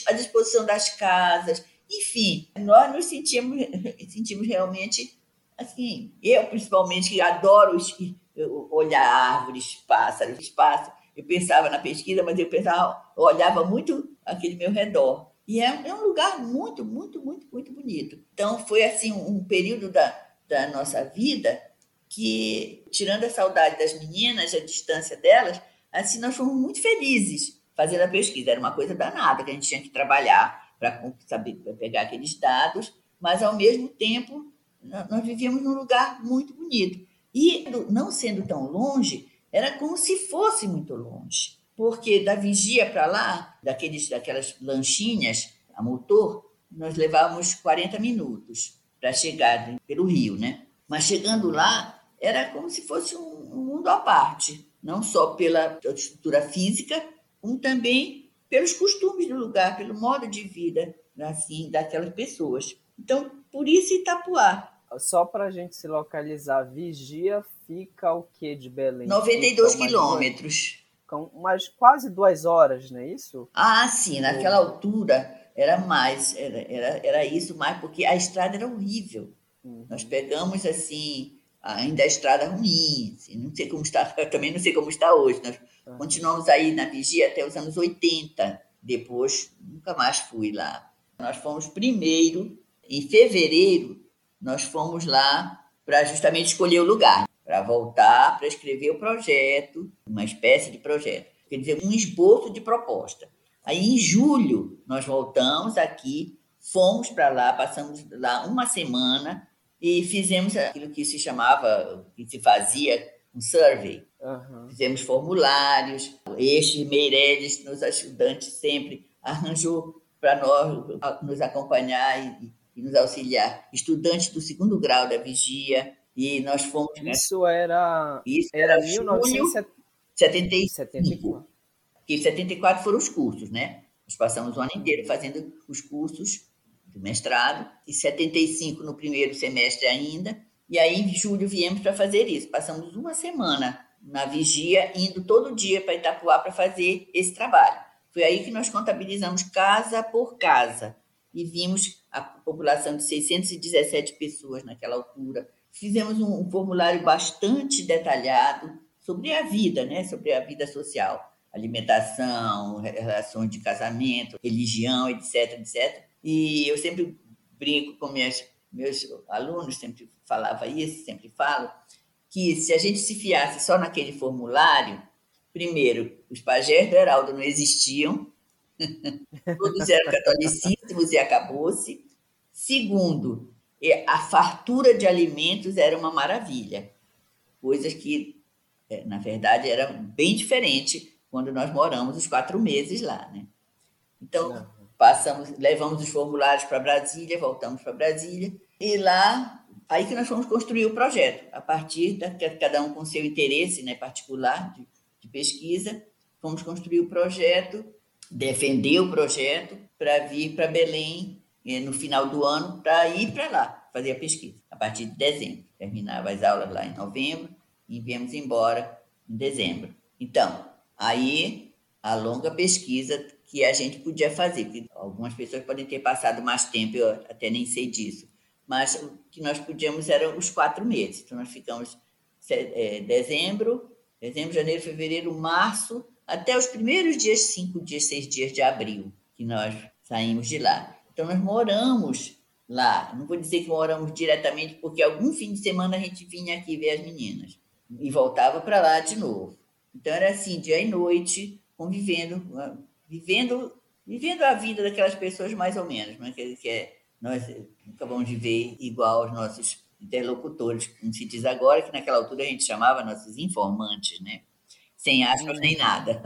a disposição das casas, enfim, nós nos sentimos, <laughs> sentimos realmente assim, eu principalmente que adoro olhar árvores, pássaros, espaço. Eu pensava na pesquisa, mas eu pensava, eu olhava muito aquele meu redor. E é, é um lugar muito, muito, muito, muito bonito. Então, foi assim um período da, da nossa vida que, tirando a saudade das meninas, a distância delas, assim, nós fomos muito felizes fazendo a pesquisa. Era uma coisa danada, que a gente tinha que trabalhar para saber pra pegar aqueles dados, mas, ao mesmo tempo, nós vivíamos num lugar muito bonito. E, não sendo tão longe, era como se fosse muito longe, porque da vigia para lá, daqueles, daquelas lanchinhas a motor, nós levávamos 40 minutos para chegar pelo rio, né? Mas chegando lá, era como se fosse um, um mundo à parte, não só pela estrutura física, como também pelos costumes do lugar, pelo modo de vida assim daquelas pessoas. Então, por isso Itapuá. Só para a gente se localizar, Vigia fica o que de Belém? 92 quilômetros. Com umas quase duas horas, não é isso? Ah, sim, naquela altura era mais, era, era, era isso mais, porque a estrada era horrível. Uhum. Nós pegamos assim ainda a estrada ruim, assim, não sei como está, <laughs> também não sei como está hoje. Nós uhum. continuamos aí na vigia até os anos 80, depois nunca mais fui lá. Nós fomos primeiro, em fevereiro, nós fomos lá para justamente escolher o lugar, para voltar para escrever o projeto, uma espécie de projeto, quer dizer, um esboço de proposta. Aí, em julho, nós voltamos aqui, fomos para lá, passamos lá uma semana e fizemos aquilo que se chamava, que se fazia um survey. Uhum. Fizemos formulários. Este Meireles, nos ajudantes sempre, arranjou para nós nos acompanhar e, e, nos auxiliar. Estudantes do segundo grau da vigia. E nós fomos. Isso era. Isso era, era 1975. Porque em 74 foram os cursos, né? Nós passamos o ano inteiro fazendo os cursos do mestrado, e 75 no primeiro semestre ainda, e aí em julho viemos para fazer isso. Passamos uma semana na vigia, indo todo dia para Itapuá para fazer esse trabalho. Foi aí que nós contabilizamos casa por casa e vimos a população de 617 pessoas naquela altura. Fizemos um, formulário bastante detalhado sobre a vida, né? sobre a vida social, alimentação, relações de casamento, religião, etc, etc. E eu sempre brinco com minhas, meus alunos, sempre falava isso, sempre falo, que se a gente se fiasse só naquele formulário, primeiro, os pajés do Heraldo não existiam, Todos eram catolicíssimos e acabou-se. Segundo, a fartura de alimentos era uma maravilha. Coisas que, é, na verdade, eram bem diferentes quando nós moramos os quatro meses lá, né? Então, passamos, levamos os formulários para Brasília, voltamos para Brasília, e lá, aí que nós fomos construir o projeto, a partir da cada um com seu interesse né, particular de, de pesquisa, fomos construir o projeto, defender o projeto para vir para Belém eh, no final do ano, para ir para lá fazer a pesquisa, a partir de dezembro. Terminava as aulas lá em novembro e viemos embora em dezembro. Então, aí a longa pesquisa que a gente podia fazer, porque algumas pessoas podem ter passado mais tempo, eu até nem sei disso, mas o que nós podíamos eram os quatro meses. Então, nós ficamos é, dezembro, dezembro, janeiro, fevereiro, março, até os primeiros dias, cinco dias, seis dias de abril, que nós saímos de lá. Então, nós moramos lá. Não vou dizer que moramos diretamente, porque algum fim de semana a gente vinha aqui ver as meninas e voltava para lá de novo. Então, era assim, dia e noite, convivendo, vivendo, vivendo a vida daquelas pessoas mais ou menos, mas que, que é nós acabamos de ver igual aos nossos interlocutores, como se diz agora, que naquela altura a gente chamava nossos informantes, né? Sem aspas nem nada.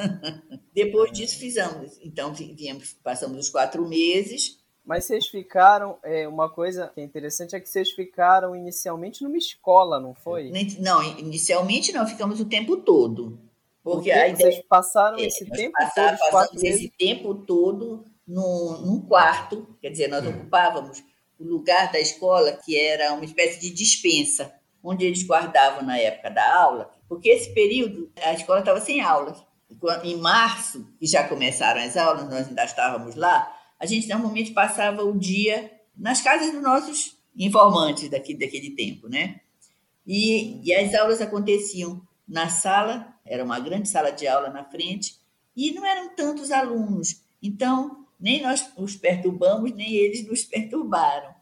Depois é. disso fizemos, então viemos, passamos os quatro meses. Mas vocês ficaram, é, uma coisa que é interessante é que vocês ficaram inicialmente numa escola, não foi? Não, inicialmente não, ficamos o tempo todo. Porque, porque aí vocês passaram é, esse tempo passar, todo, passamos esse tempo todo num, num quarto, quer dizer, nós ocupávamos o lugar da escola que era uma espécie de dispensa, onde eles guardavam na época da aula, porque esse período a escola estava sem aulas. Em março, que já começaram as aulas, nós ainda estávamos lá, a gente normalmente passava o dia nas casas dos nossos informantes daqui, daquele tempo, né? E, e as aulas aconteciam na sala, era uma grande sala de aula na frente, e não eram tantos alunos. Então, nem nós os perturbamos, nem eles nos perturbaram.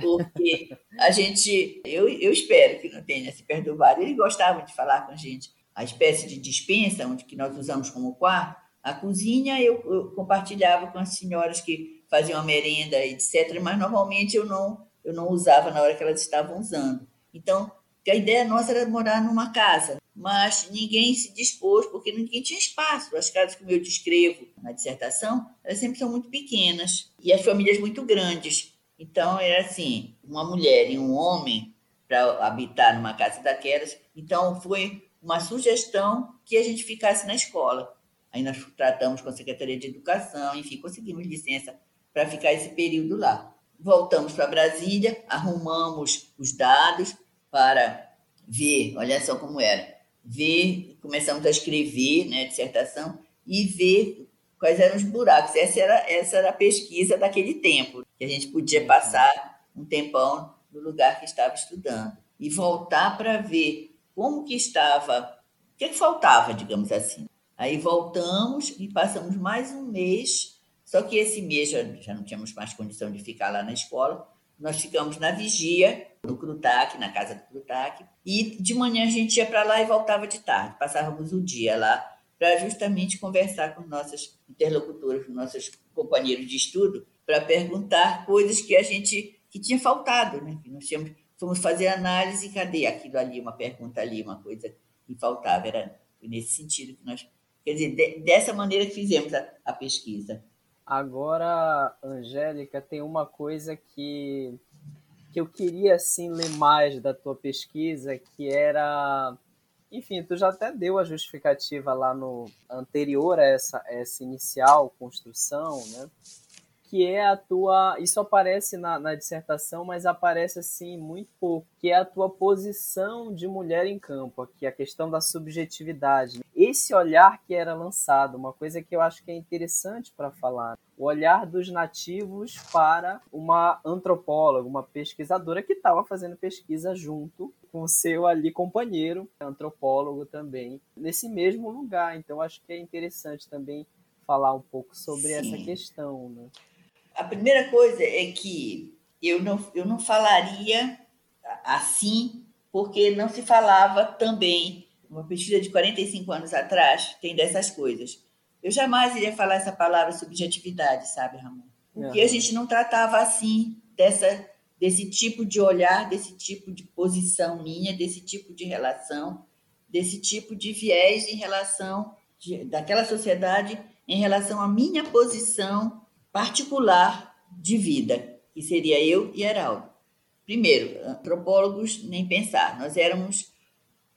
Porque a gente, eu, eu espero que não tenha se perturbado. Eles gostavam de falar com a gente. A espécie de dispensa, onde que nós usamos como quarto, a cozinha eu, eu compartilhava com as senhoras que faziam a merenda, etc. Mas normalmente eu não, eu não usava na hora que elas estavam usando. Então, a ideia nossa era morar numa casa mas ninguém se dispôs, porque ninguém tinha espaço. As casas, como eu descrevo na dissertação, elas sempre são muito pequenas e as famílias muito grandes. Então, era assim: uma mulher e um homem para habitar numa casa daquelas. Então, foi uma sugestão que a gente ficasse na escola. Aí nós tratamos com a Secretaria de Educação, enfim, conseguimos licença para ficar esse período lá. Voltamos para Brasília, arrumamos os dados para ver, olha só como era ver, começamos a escrever, né, dissertação, e ver quais eram os buracos. Essa era, essa era a pesquisa daquele tempo, que a gente podia passar um tempão no lugar que estava estudando e voltar para ver como que estava, o que, que faltava, digamos assim. Aí voltamos e passamos mais um mês, só que esse mês já, já não tínhamos mais condição de ficar lá na escola, nós ficamos na vigia no Crutac, na casa do Crutac, e de manhã a gente ia para lá e voltava de tarde. Passávamos o dia lá para justamente conversar com nossos interlocutores, com nossos companheiros de estudo, para perguntar coisas que a gente que tinha faltado, né? Que nós tínhamos, fomos fazer análise, cadê aquilo ali, uma pergunta ali, uma coisa que faltava, era nesse sentido que nós, quer dizer, de, dessa maneira que fizemos a, a pesquisa. Agora, Angélica, tem uma coisa que que eu queria assim ler mais da tua pesquisa, que era, enfim, tu já até deu a justificativa lá no anterior a essa, essa inicial construção, né? Que é a tua. Isso aparece na, na, dissertação, mas aparece assim muito pouco, que é a tua posição de mulher em campo, aqui, a questão da subjetividade. Esse olhar que era lançado, uma coisa que eu acho que é interessante para falar. O olhar dos nativos para uma antropóloga, uma pesquisadora que estava fazendo pesquisa junto com o seu ali companheiro, antropólogo também, nesse mesmo lugar. Então acho que é interessante também falar um pouco sobre Sim. essa questão. Né? A primeira coisa é que eu não, eu não falaria assim, porque não se falava também. Uma pesquisa de 45 anos atrás tem dessas coisas. eu jamais iria falar essa palavra subjetividade, sabe, Ramon? Porque a gente não tratava assim dessa desse tipo de olhar, desse tipo de posição minha, desse tipo de relação, desse tipo de viés em relação de, daquela sociedade em relação à minha posição particular de vida, que seria eu e Heraldo. Primeiro, antropólogos, nem pensar. Nós éramos,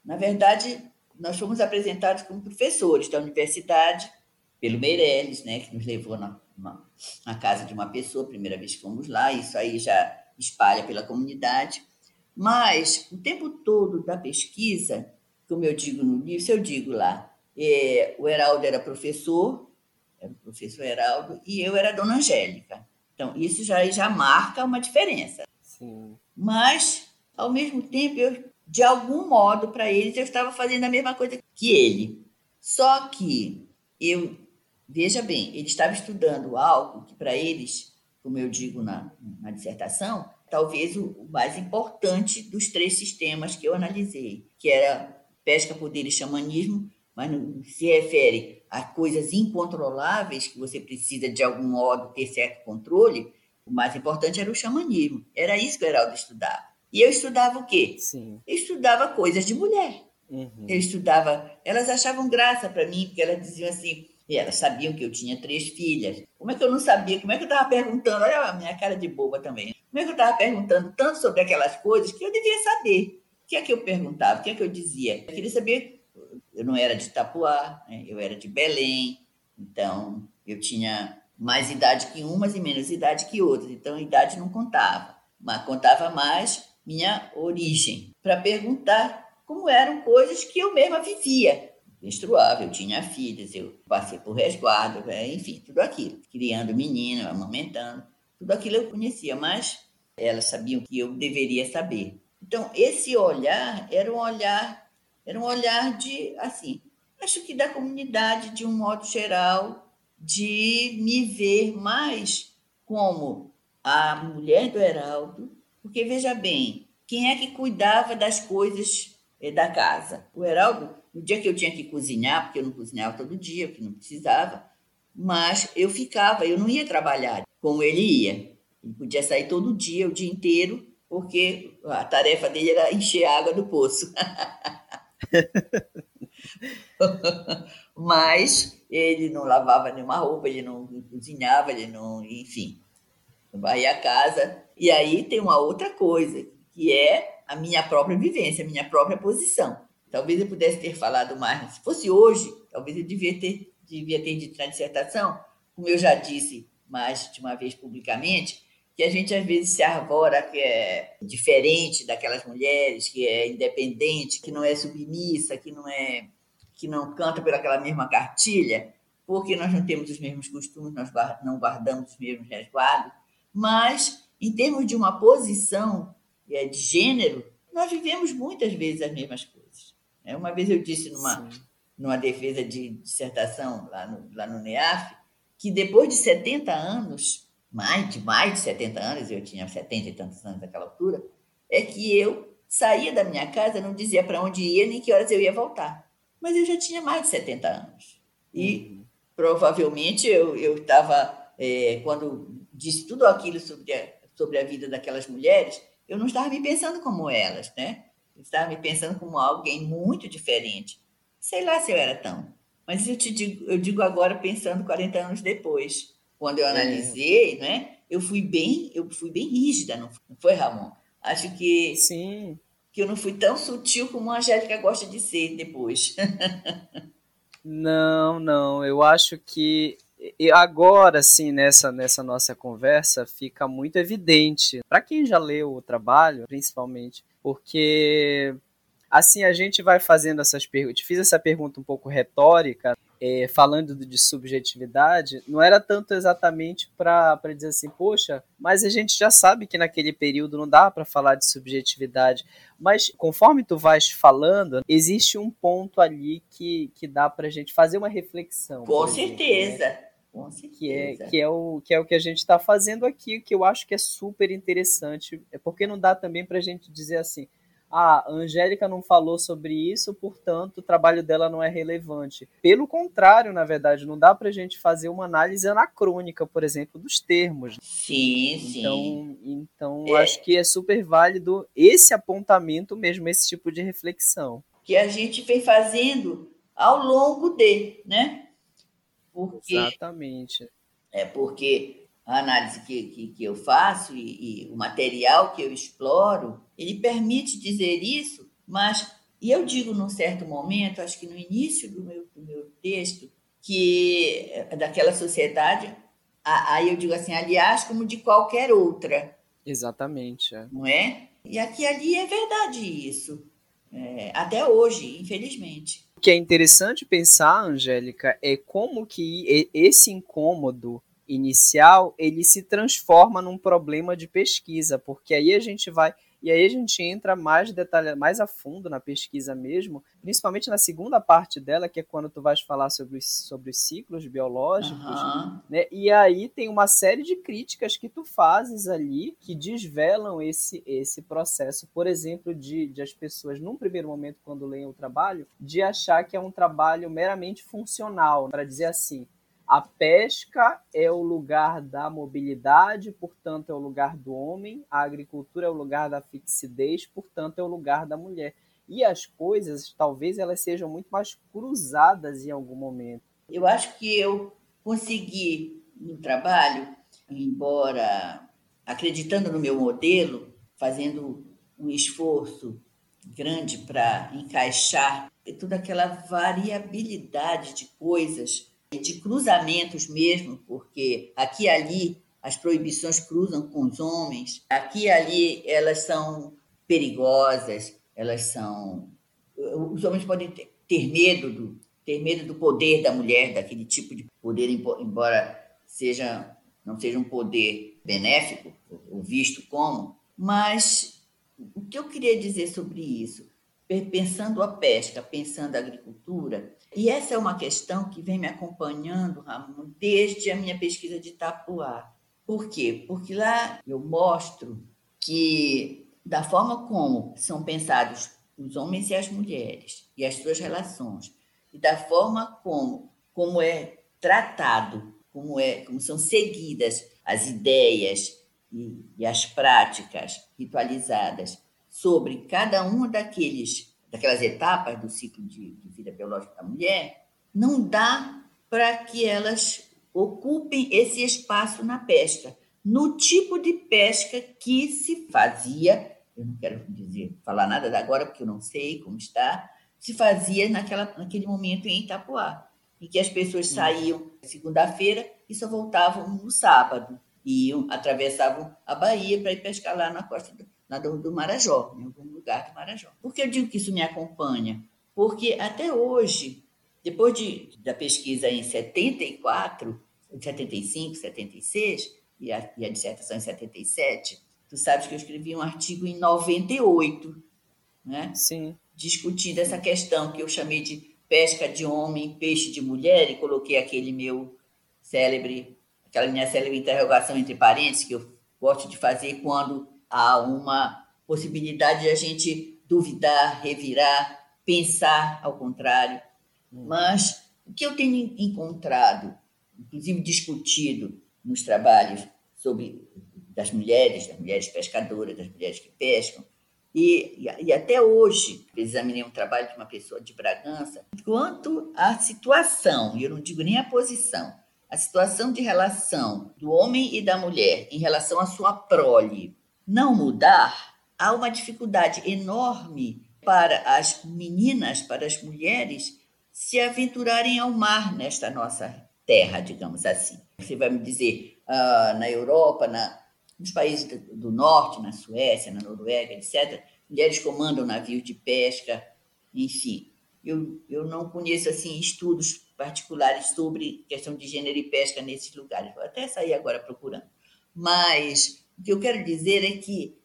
na verdade, nós fomos apresentados como professores da universidade pelo Meirelles, né, que nos levou na, na, na casa de uma pessoa, primeira vez que fomos lá, isso aí já espalha pela comunidade. Mas o tempo todo da pesquisa, como eu digo no livro, eu digo lá, é, o Heraldo era professor, era o professor Heraldo, e eu era a dona Angélica. Então, isso já, já marca uma diferença. Sim. Mas, ao mesmo tempo, eu, de algum modo, para eles, eu estava fazendo a mesma coisa que ele. Só que eu, veja bem, ele estava estudando algo que para eles como eu digo na, na dissertação, talvez o, o mais importante dos três sistemas que eu analisei, que era pesca, poder e xamanismo, mas não se refere a coisas incontroláveis que você precisa de algum modo ter certo controle, o mais importante era o xamanismo. Era isso que o Heraldo estudava. E eu estudava o quê? Sim. Eu estudava coisas de mulher. Uhum. Eu estudava. Elas achavam graça para mim, porque elas diziam assim: e elas sabiam que eu tinha três filhas. Como é que eu não sabia? Como é que eu estava perguntando? Olha a minha cara de boba também. Como é que eu estava perguntando tanto sobre aquelas coisas que eu devia saber? O que é que eu perguntava? O que é que eu dizia? Eu queria saber. Eu não era de Itapuá, né? eu era de Belém. Então, eu tinha mais idade que umas e menos idade que outras. Então, a idade não contava. Mas contava mais minha origem. Para perguntar como eram coisas que eu mesma vivia menstruava, eu tinha filhas, eu passei por resguardo, né, enfim, tudo aquilo. Criando menino, amamentando, tudo aquilo eu conhecia, mas elas sabiam que eu deveria saber. Então, esse olhar era um olhar, era um olhar de, assim, acho que da comunidade, de um modo geral, de me ver mais como a mulher do Heraldo, porque veja bem, quem é que cuidava das coisas eh, da casa? O Heraldo no dia que eu tinha que cozinhar, porque eu não cozinhava todo dia, porque não precisava, mas eu ficava, eu não ia trabalhar como ele ia. Ele podia sair todo dia, o dia inteiro, porque a tarefa dele era encher água do poço. <laughs> <laughs> mas ele não lavava nenhuma roupa, ele não cozinhava, ele não, enfim, varria a casa. E aí tem uma outra coisa, que é a minha própria vivência, a minha própria posição. Talvez eu pudesse ter falado mais. Se fosse hoje, talvez eu devia ter, devia ter dito na dissertação, como eu já disse mais de uma vez publicamente, que a gente às vezes se arvora que é diferente daquelas mulheres, que é independente, que não é submissa, que não é que não canta pelaquela mesma cartilha, porque nós não temos os mesmos costumes, nós não guardamos os mesmos resguardos, mas em termos de uma posição é, de gênero, nós vivemos muitas vezes as mesmas coisas. É, uma vez eu disse numa, numa defesa de dissertação lá no, lá no NEAF, que depois de 70 anos, mais de mais de 70 anos, eu tinha 70 e tantos anos naquela altura, é que eu saía da minha casa, não dizia para onde ia nem que horas eu ia voltar. Mas eu já tinha mais de 70 anos. E uhum. provavelmente eu estava, é, quando disse tudo aquilo sobre a, sobre a vida daquelas mulheres, eu não estava me pensando como elas, né? estava me pensando como alguém muito diferente. Sei lá se eu era tão. Mas eu te digo, eu digo agora pensando 40 anos depois, quando eu é. analisei, é. né? Eu fui bem, eu fui bem rígida, não foi, Ramon? Acho que Sim. que eu não fui tão sutil como a Angélica gosta de ser depois. <laughs> não, não, eu acho que agora sim nessa nessa nossa conversa fica muito evidente para quem já leu o trabalho, principalmente, porque assim a gente vai fazendo essas perguntas. Fiz essa pergunta um pouco retórica, é, falando de subjetividade, não era tanto exatamente para dizer assim, poxa, mas a gente já sabe que naquele período não dá para falar de subjetividade. Mas conforme tu vais falando, existe um ponto ali que, que dá para a gente fazer uma reflexão. Com certeza. Né? Com certeza. Que é, que, é o, que é o que a gente está fazendo aqui, que eu acho que é super interessante. É porque não dá também para a gente dizer assim, ah, a Angélica não falou sobre isso, portanto o trabalho dela não é relevante. Pelo contrário, na verdade, não dá para a gente fazer uma análise anacrônica, por exemplo, dos termos. Sim, então, sim. Então, é. acho que é super válido esse apontamento mesmo, esse tipo de reflexão. Que a gente vem fazendo ao longo de, né? Porque, Exatamente. É porque a análise que, que, que eu faço e, e, o material que eu exploro, ele permite dizer isso, mas, e eu digo num certo momento, acho que no início do meu, do meu texto, que é daquela sociedade, aí eu digo assim, aliás, como de qualquer outra. Exatamente. É. Não é? E aqui ali é verdade isso. É, até hoje, infelizmente. O que é interessante pensar, Angélica, é como que esse incômodo inicial ele se transforma num problema de pesquisa, porque aí a gente vai e aí a gente entra mais detalhe, mais a fundo na pesquisa mesmo, principalmente na segunda parte dela, que é quando tu vais falar sobre os, sobre os ciclos biológicos, uhum. né? E aí tem uma série de críticas que tu fazes ali que desvelam esse esse processo, por exemplo, de, de as pessoas num primeiro momento quando leem o trabalho, de achar que é um trabalho meramente funcional, para dizer assim, a pesca é o lugar da mobilidade, portanto, é o lugar do homem. A agricultura é o lugar da fixidez, portanto, é o lugar da mulher. E as coisas, talvez elas sejam muito mais cruzadas em algum momento. Eu acho que eu consegui no trabalho, embora acreditando no meu modelo, fazendo um esforço grande para encaixar toda aquela variabilidade de coisas de cruzamentos mesmo, porque aqui e ali as proibições cruzam com os homens, aqui e ali elas são perigosas, elas são. Os homens podem ter, medo do ter medo do poder da mulher, daquele tipo de poder, embora seja não seja um poder benéfico ou visto como, mas o que eu queria dizer sobre isso, pensando a pesca, pensando a agricultura, e essa é uma questão que vem me acompanhando, Ramon, desde a minha pesquisa de Itapuá. Por quê? Porque lá eu mostro que, da forma como são pensados os homens e as mulheres e as suas relações, e da forma como, como é tratado, como, é, como são seguidas as ideias e, e as práticas ritualizadas sobre cada um daqueles daquelas etapas do ciclo de, de vida biológica da mulher, não dá para que elas ocupem esse espaço na pesca, no tipo de pesca que se fazia, eu não quero dizer, falar nada da agora, porque eu não sei como está, se fazia naquela, naquele momento em Itapuá, em que as pessoas saíam segunda-feira e só voltavam no sábado, iam, atravessavam a Bahia para ir pescar lá na costa do, lá do, do Marajó, em algum lugar do Marajó. Por que eu digo que isso me acompanha? Porque até hoje, depois de, da pesquisa em 74, 75, 76, e a, e a dissertação em 77, tu sabes que eu escrevi um artigo em 98, né? Sim. Discutindo essa questão que eu chamei de pesca de homem, peixe de mulher, e coloquei aquele meu célebre, aquela minha célebre interrogação entre parênteses que eu gosto de fazer quando há uma possibilidade de a gente duvidar, revirar, pensar ao contrário. Hum. Mas o que eu tenho encontrado, inclusive discutido nos trabalhos sobre das mulheres, das mulheres pescadoras, das mulheres que pescam, e, e, até hoje, examinei um trabalho de uma pessoa de Bragança, quanto à situação, e eu não digo nem a posição, a situação de relação do homem e da mulher em relação à sua prole, não mudar, há uma dificuldade enorme para as meninas, para as mulheres, se aventurarem ao mar nesta nossa terra, digamos assim. Você vai me dizer, uh, na Europa, na, nos países do norte, na Suécia, na Noruega, etc., mulheres comandam navios de pesca, enfim. Eu, eu não conheço assim estudos particulares sobre questão de gênero e pesca nesses lugares. Vou até sair agora procurando. Mas o que eu quero dizer é que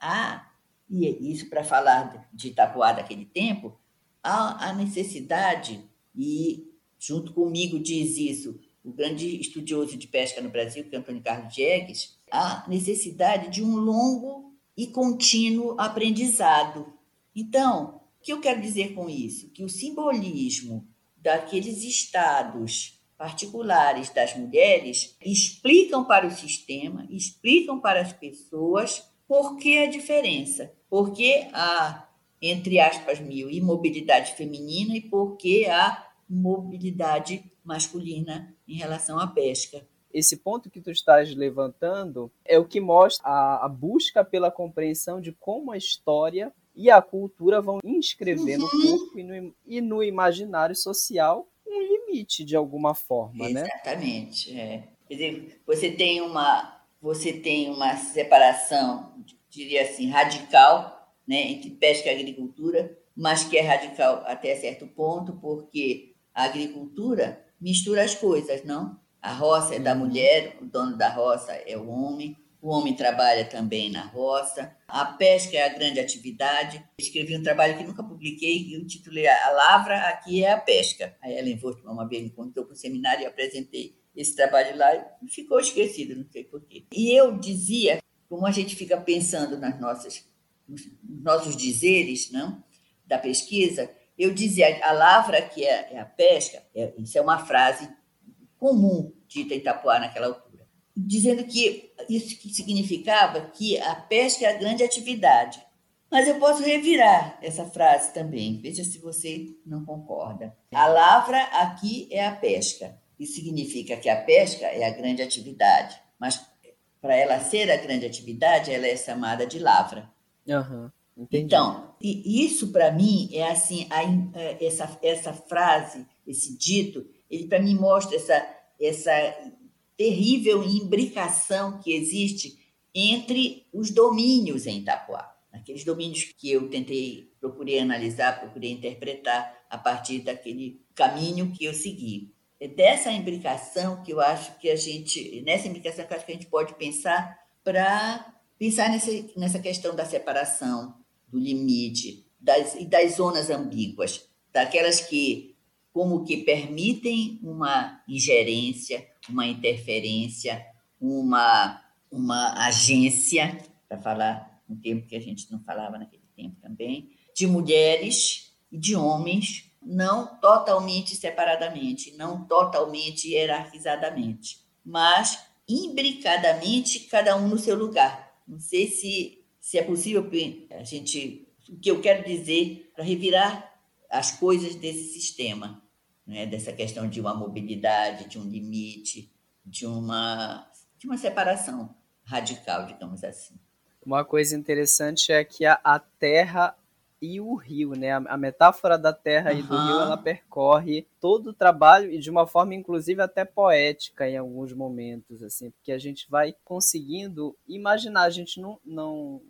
há, e isso para falar de Itapuá daquele tempo, há a necessidade, e junto comigo diz isso o grande estudioso de pesca no Brasil, que é Antônio Carlos Diegues, a necessidade de um longo e contínuo aprendizado Então, o que eu quero dizer com isso? Que o simbolismo daqueles estados particulares das mulheres explicam para o sistema, explicam para as pessoas por que a diferença, por que a, entre aspas, mil, imobilidade feminina e por que a mobilidade masculina em relação à pesca. Esse ponto que tu estás levantando é o que mostra a, a busca pela compreensão de como a história e a cultura vão inscrever uhum. no corpo e no, e no imaginário social limite de alguma forma, Exatamente, né? Exatamente. É. Quer dizer, você tem uma você tem uma separação, diria assim, radical, né, entre pesca e agricultura, mas que é radical até certo ponto, porque a agricultura mistura as coisas, não? A roça é da uhum. mulher, o dono da roça é o homem, o homem trabalha também na roça. A pesca é a grande atividade. Escrevi um trabalho que nunca publiquei, e o título é A Lavra Aqui é a Pesca. A Ellen Wortmann uma vez me contou para o seminário e apresentei esse trabalho lá e ficou esquecido, não sei porquê. E eu dizia, como a gente fica pensando nas nossas, nos nossos dizeres não, da pesquisa, eu dizia, a lavra que é, é a pesca, é, isso é uma frase comum dita em Itapuá naquela altura dizendo que isso significava que a pesca é a grande atividade. Mas eu posso revirar essa frase também, veja se você não concorda. A lavra aqui é a pesca. Isso significa que a pesca é a grande atividade, mas para ela ser a grande atividade, ela é chamada de lavra. Uhum, então, e isso para mim é assim, a, é, essa, essa frase, esse dito, ele para mim mostra essa, essa terrível imbricação que existe entre os domínios em Itapuá. Aqueles domínios que eu tentei, procurei analisar, procurei interpretar a partir daquele caminho que eu segui. É dessa imbricação que eu acho que a gente, nessa imbricação que eu acho que a gente pode pensar para pensar nessa, nessa questão da separação, do limite, das, e das zonas ambíguas, daquelas que como que permitem uma ingerência, uma interferência, uma, uma agência, para falar um termo que a gente não falava naquele tempo também, de mulheres e de homens, não totalmente separadamente, não totalmente hierarquizadamente, mas imbricadamente, cada um no seu lugar. Não sei se, se é possível a gente. O que eu quero dizer para revirar as coisas desse sistema né, dessa questão de uma mobilidade, de um limite, de uma, de uma separação radical, digamos assim. Uma coisa interessante é que a, a Terra e o rio, né? A, metáfora da terra uhum. e do rio, ela percorre todo o trabalho e de uma forma, inclusive, até poética em alguns momentos, assim, porque a gente vai conseguindo imaginar, a gente não, não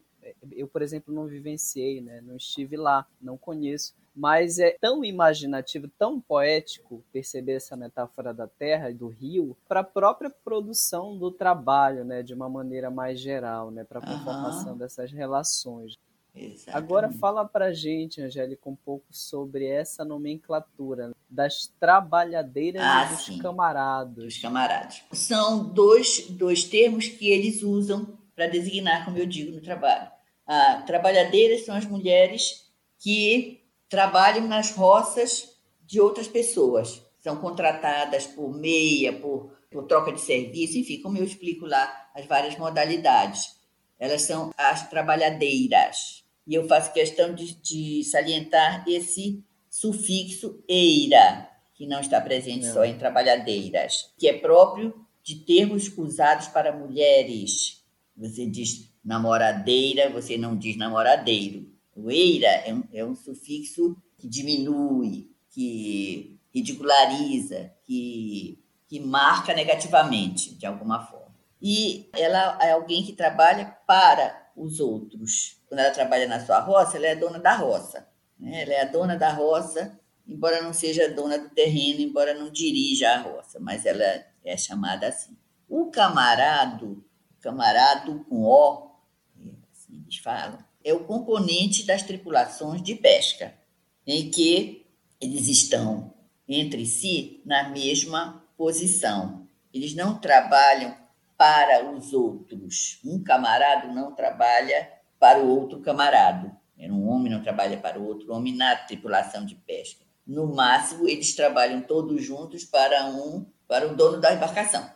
eu, por exemplo, não vivenciei, né? Não estive lá, não conheço, mas é tão imaginativo, tão poético perceber essa metáfora da terra e do rio para a própria produção do trabalho, né, de uma maneira mais geral, né, para a conformação uhum. dessas relações. Exatamente. Agora fala para gente, Angélica, um pouco sobre essa nomenclatura das trabalhadeiras ah, e dos sim. camaradas. Dos camaradas. São dois, dois termos que eles usam para designar, como eu digo, no trabalho. Ah, trabalhadeiras são as mulheres que trabalham nas roças de outras pessoas. São contratadas por meia, por, por troca de serviço, enfim, como eu explico lá, as várias modalidades. Elas são as trabalhadeiras. E eu faço questão de, de salientar esse sufixo eira, que não está presente não. só em trabalhadeiras, que é próprio de termos usados para mulheres. Você diz namoradeira, você não diz namoradeiro. O eira é um, é um sufixo que diminui, que ridiculariza, que, que marca negativamente, de alguma forma. E ela é alguém que trabalha para os outros. Quando ela trabalha na sua roça, ela é dona da roça. Né? Ela é a dona da roça, embora não seja dona do terreno, embora não dirija a roça, mas ela é chamada assim. O camarado, camarado com O, eles falam, é o componente das tripulações de pesca, em que eles estão entre si na mesma posição. Eles não trabalham para os outros. Um camarada não trabalha para o outro camarada. Um homem não trabalha para o outro homem na tripulação de pesca. No máximo, eles trabalham todos juntos para um para o dono da embarcação.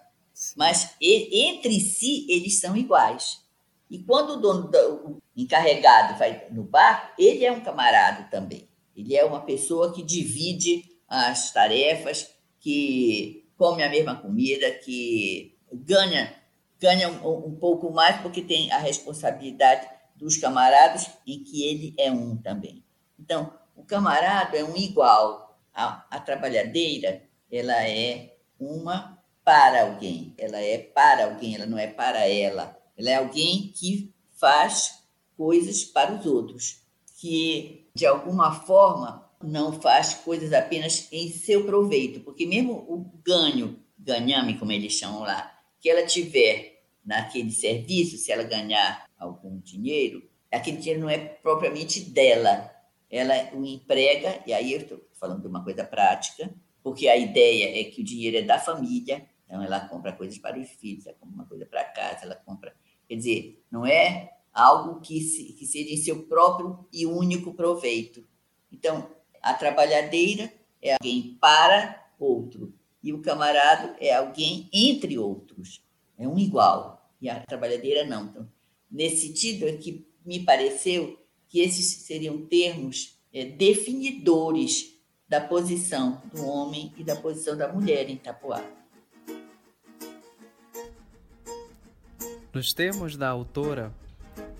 Mas entre si, eles são iguais. E quando o dono, o encarregado vai no barco, ele é um camarada também. Ele é uma pessoa que divide as tarefas, que come a mesma comida, que ganha ganha um, um pouco mais porque tem a responsabilidade dos camaradas em que ele é um também. Então, o camarada é um igual. A, a trabalhadeira, ela é uma para alguém. Ela é para alguém, ela não é para ela. Ela é alguém que faz coisas para os outros, que de alguma forma não faz coisas apenas em seu proveito, porque mesmo o ganho, ganhame como eles chamam lá, que ela tiver naquele serviço, se ela ganhar algum dinheiro, aquele dinheiro não é propriamente dela, ela o emprega, e aí eu estou falando de uma coisa prática, porque a ideia é que o dinheiro é da família, então ela compra coisas para os filhos, ela compra uma coisa para casa, ela compra. Quer dizer, não é algo que, se, que seja em seu próprio e único proveito. Então, a trabalhadeira é alguém para outro, e o camarada é alguém entre outros, é um igual, e a trabalhadeira não. Então, nesse sentido, é que me pareceu que esses seriam termos é, definidores da posição do homem e da posição da mulher em Itapuá. Nos termos da autora,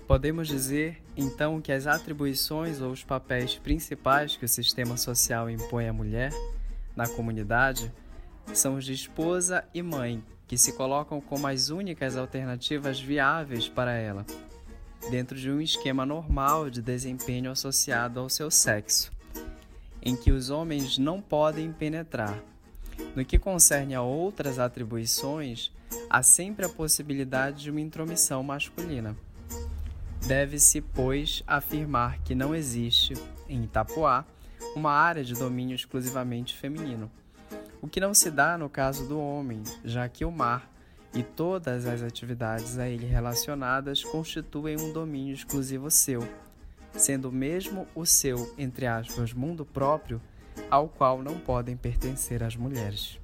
podemos dizer então que as atribuições ou os papéis principais que o sistema social impõe à mulher na comunidade são os de esposa e mãe, que se colocam como as únicas alternativas viáveis para ela, dentro de um esquema normal de desempenho associado ao seu sexo, em que os homens não podem penetrar. No que concerne a outras atribuições, há sempre a possibilidade de uma intromissão masculina. Deve-se, pois, afirmar que não existe, em Itapuá, uma área de domínio exclusivamente feminino, o que não se dá no caso do homem, já que o mar e todas as atividades a ele relacionadas constituem um domínio exclusivo seu, sendo mesmo o seu, entre aspas, mundo próprio, ao qual não podem pertencer as mulheres.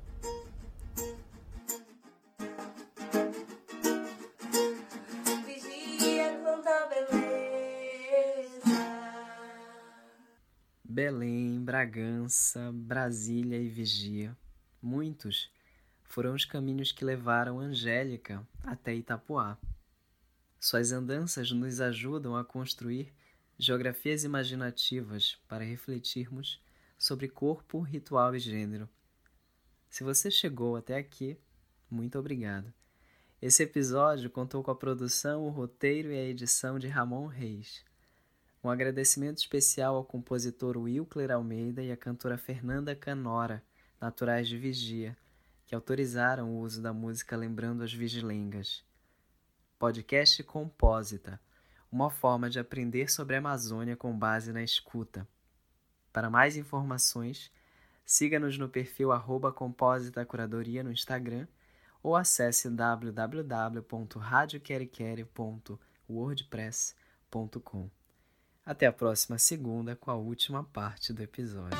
Belém, Bragança, Brasília e Vigia, muitos foram os caminhos que levaram Angélica até Itapuá. Suas andanças nos ajudam a construir geografias imaginativas para refletirmos sobre corpo, ritual e gênero. Se você chegou até aqui, muito obrigado. Esse episódio contou com a produção, o roteiro e a edição de Ramon Reis. Um agradecimento especial ao compositor Wilcler Almeida e à cantora Fernanda Canora, naturais de Vigia que autorizaram o uso da música lembrando as vigilengas. Podcast Compósita uma forma de aprender sobre a Amazônia com base na escuta. Para mais informações, siga-nos no perfil arroba Curadoria no Instagram ou acesse www.radioquerequere.wordpress.com. Até a próxima segunda com a última parte do episódio.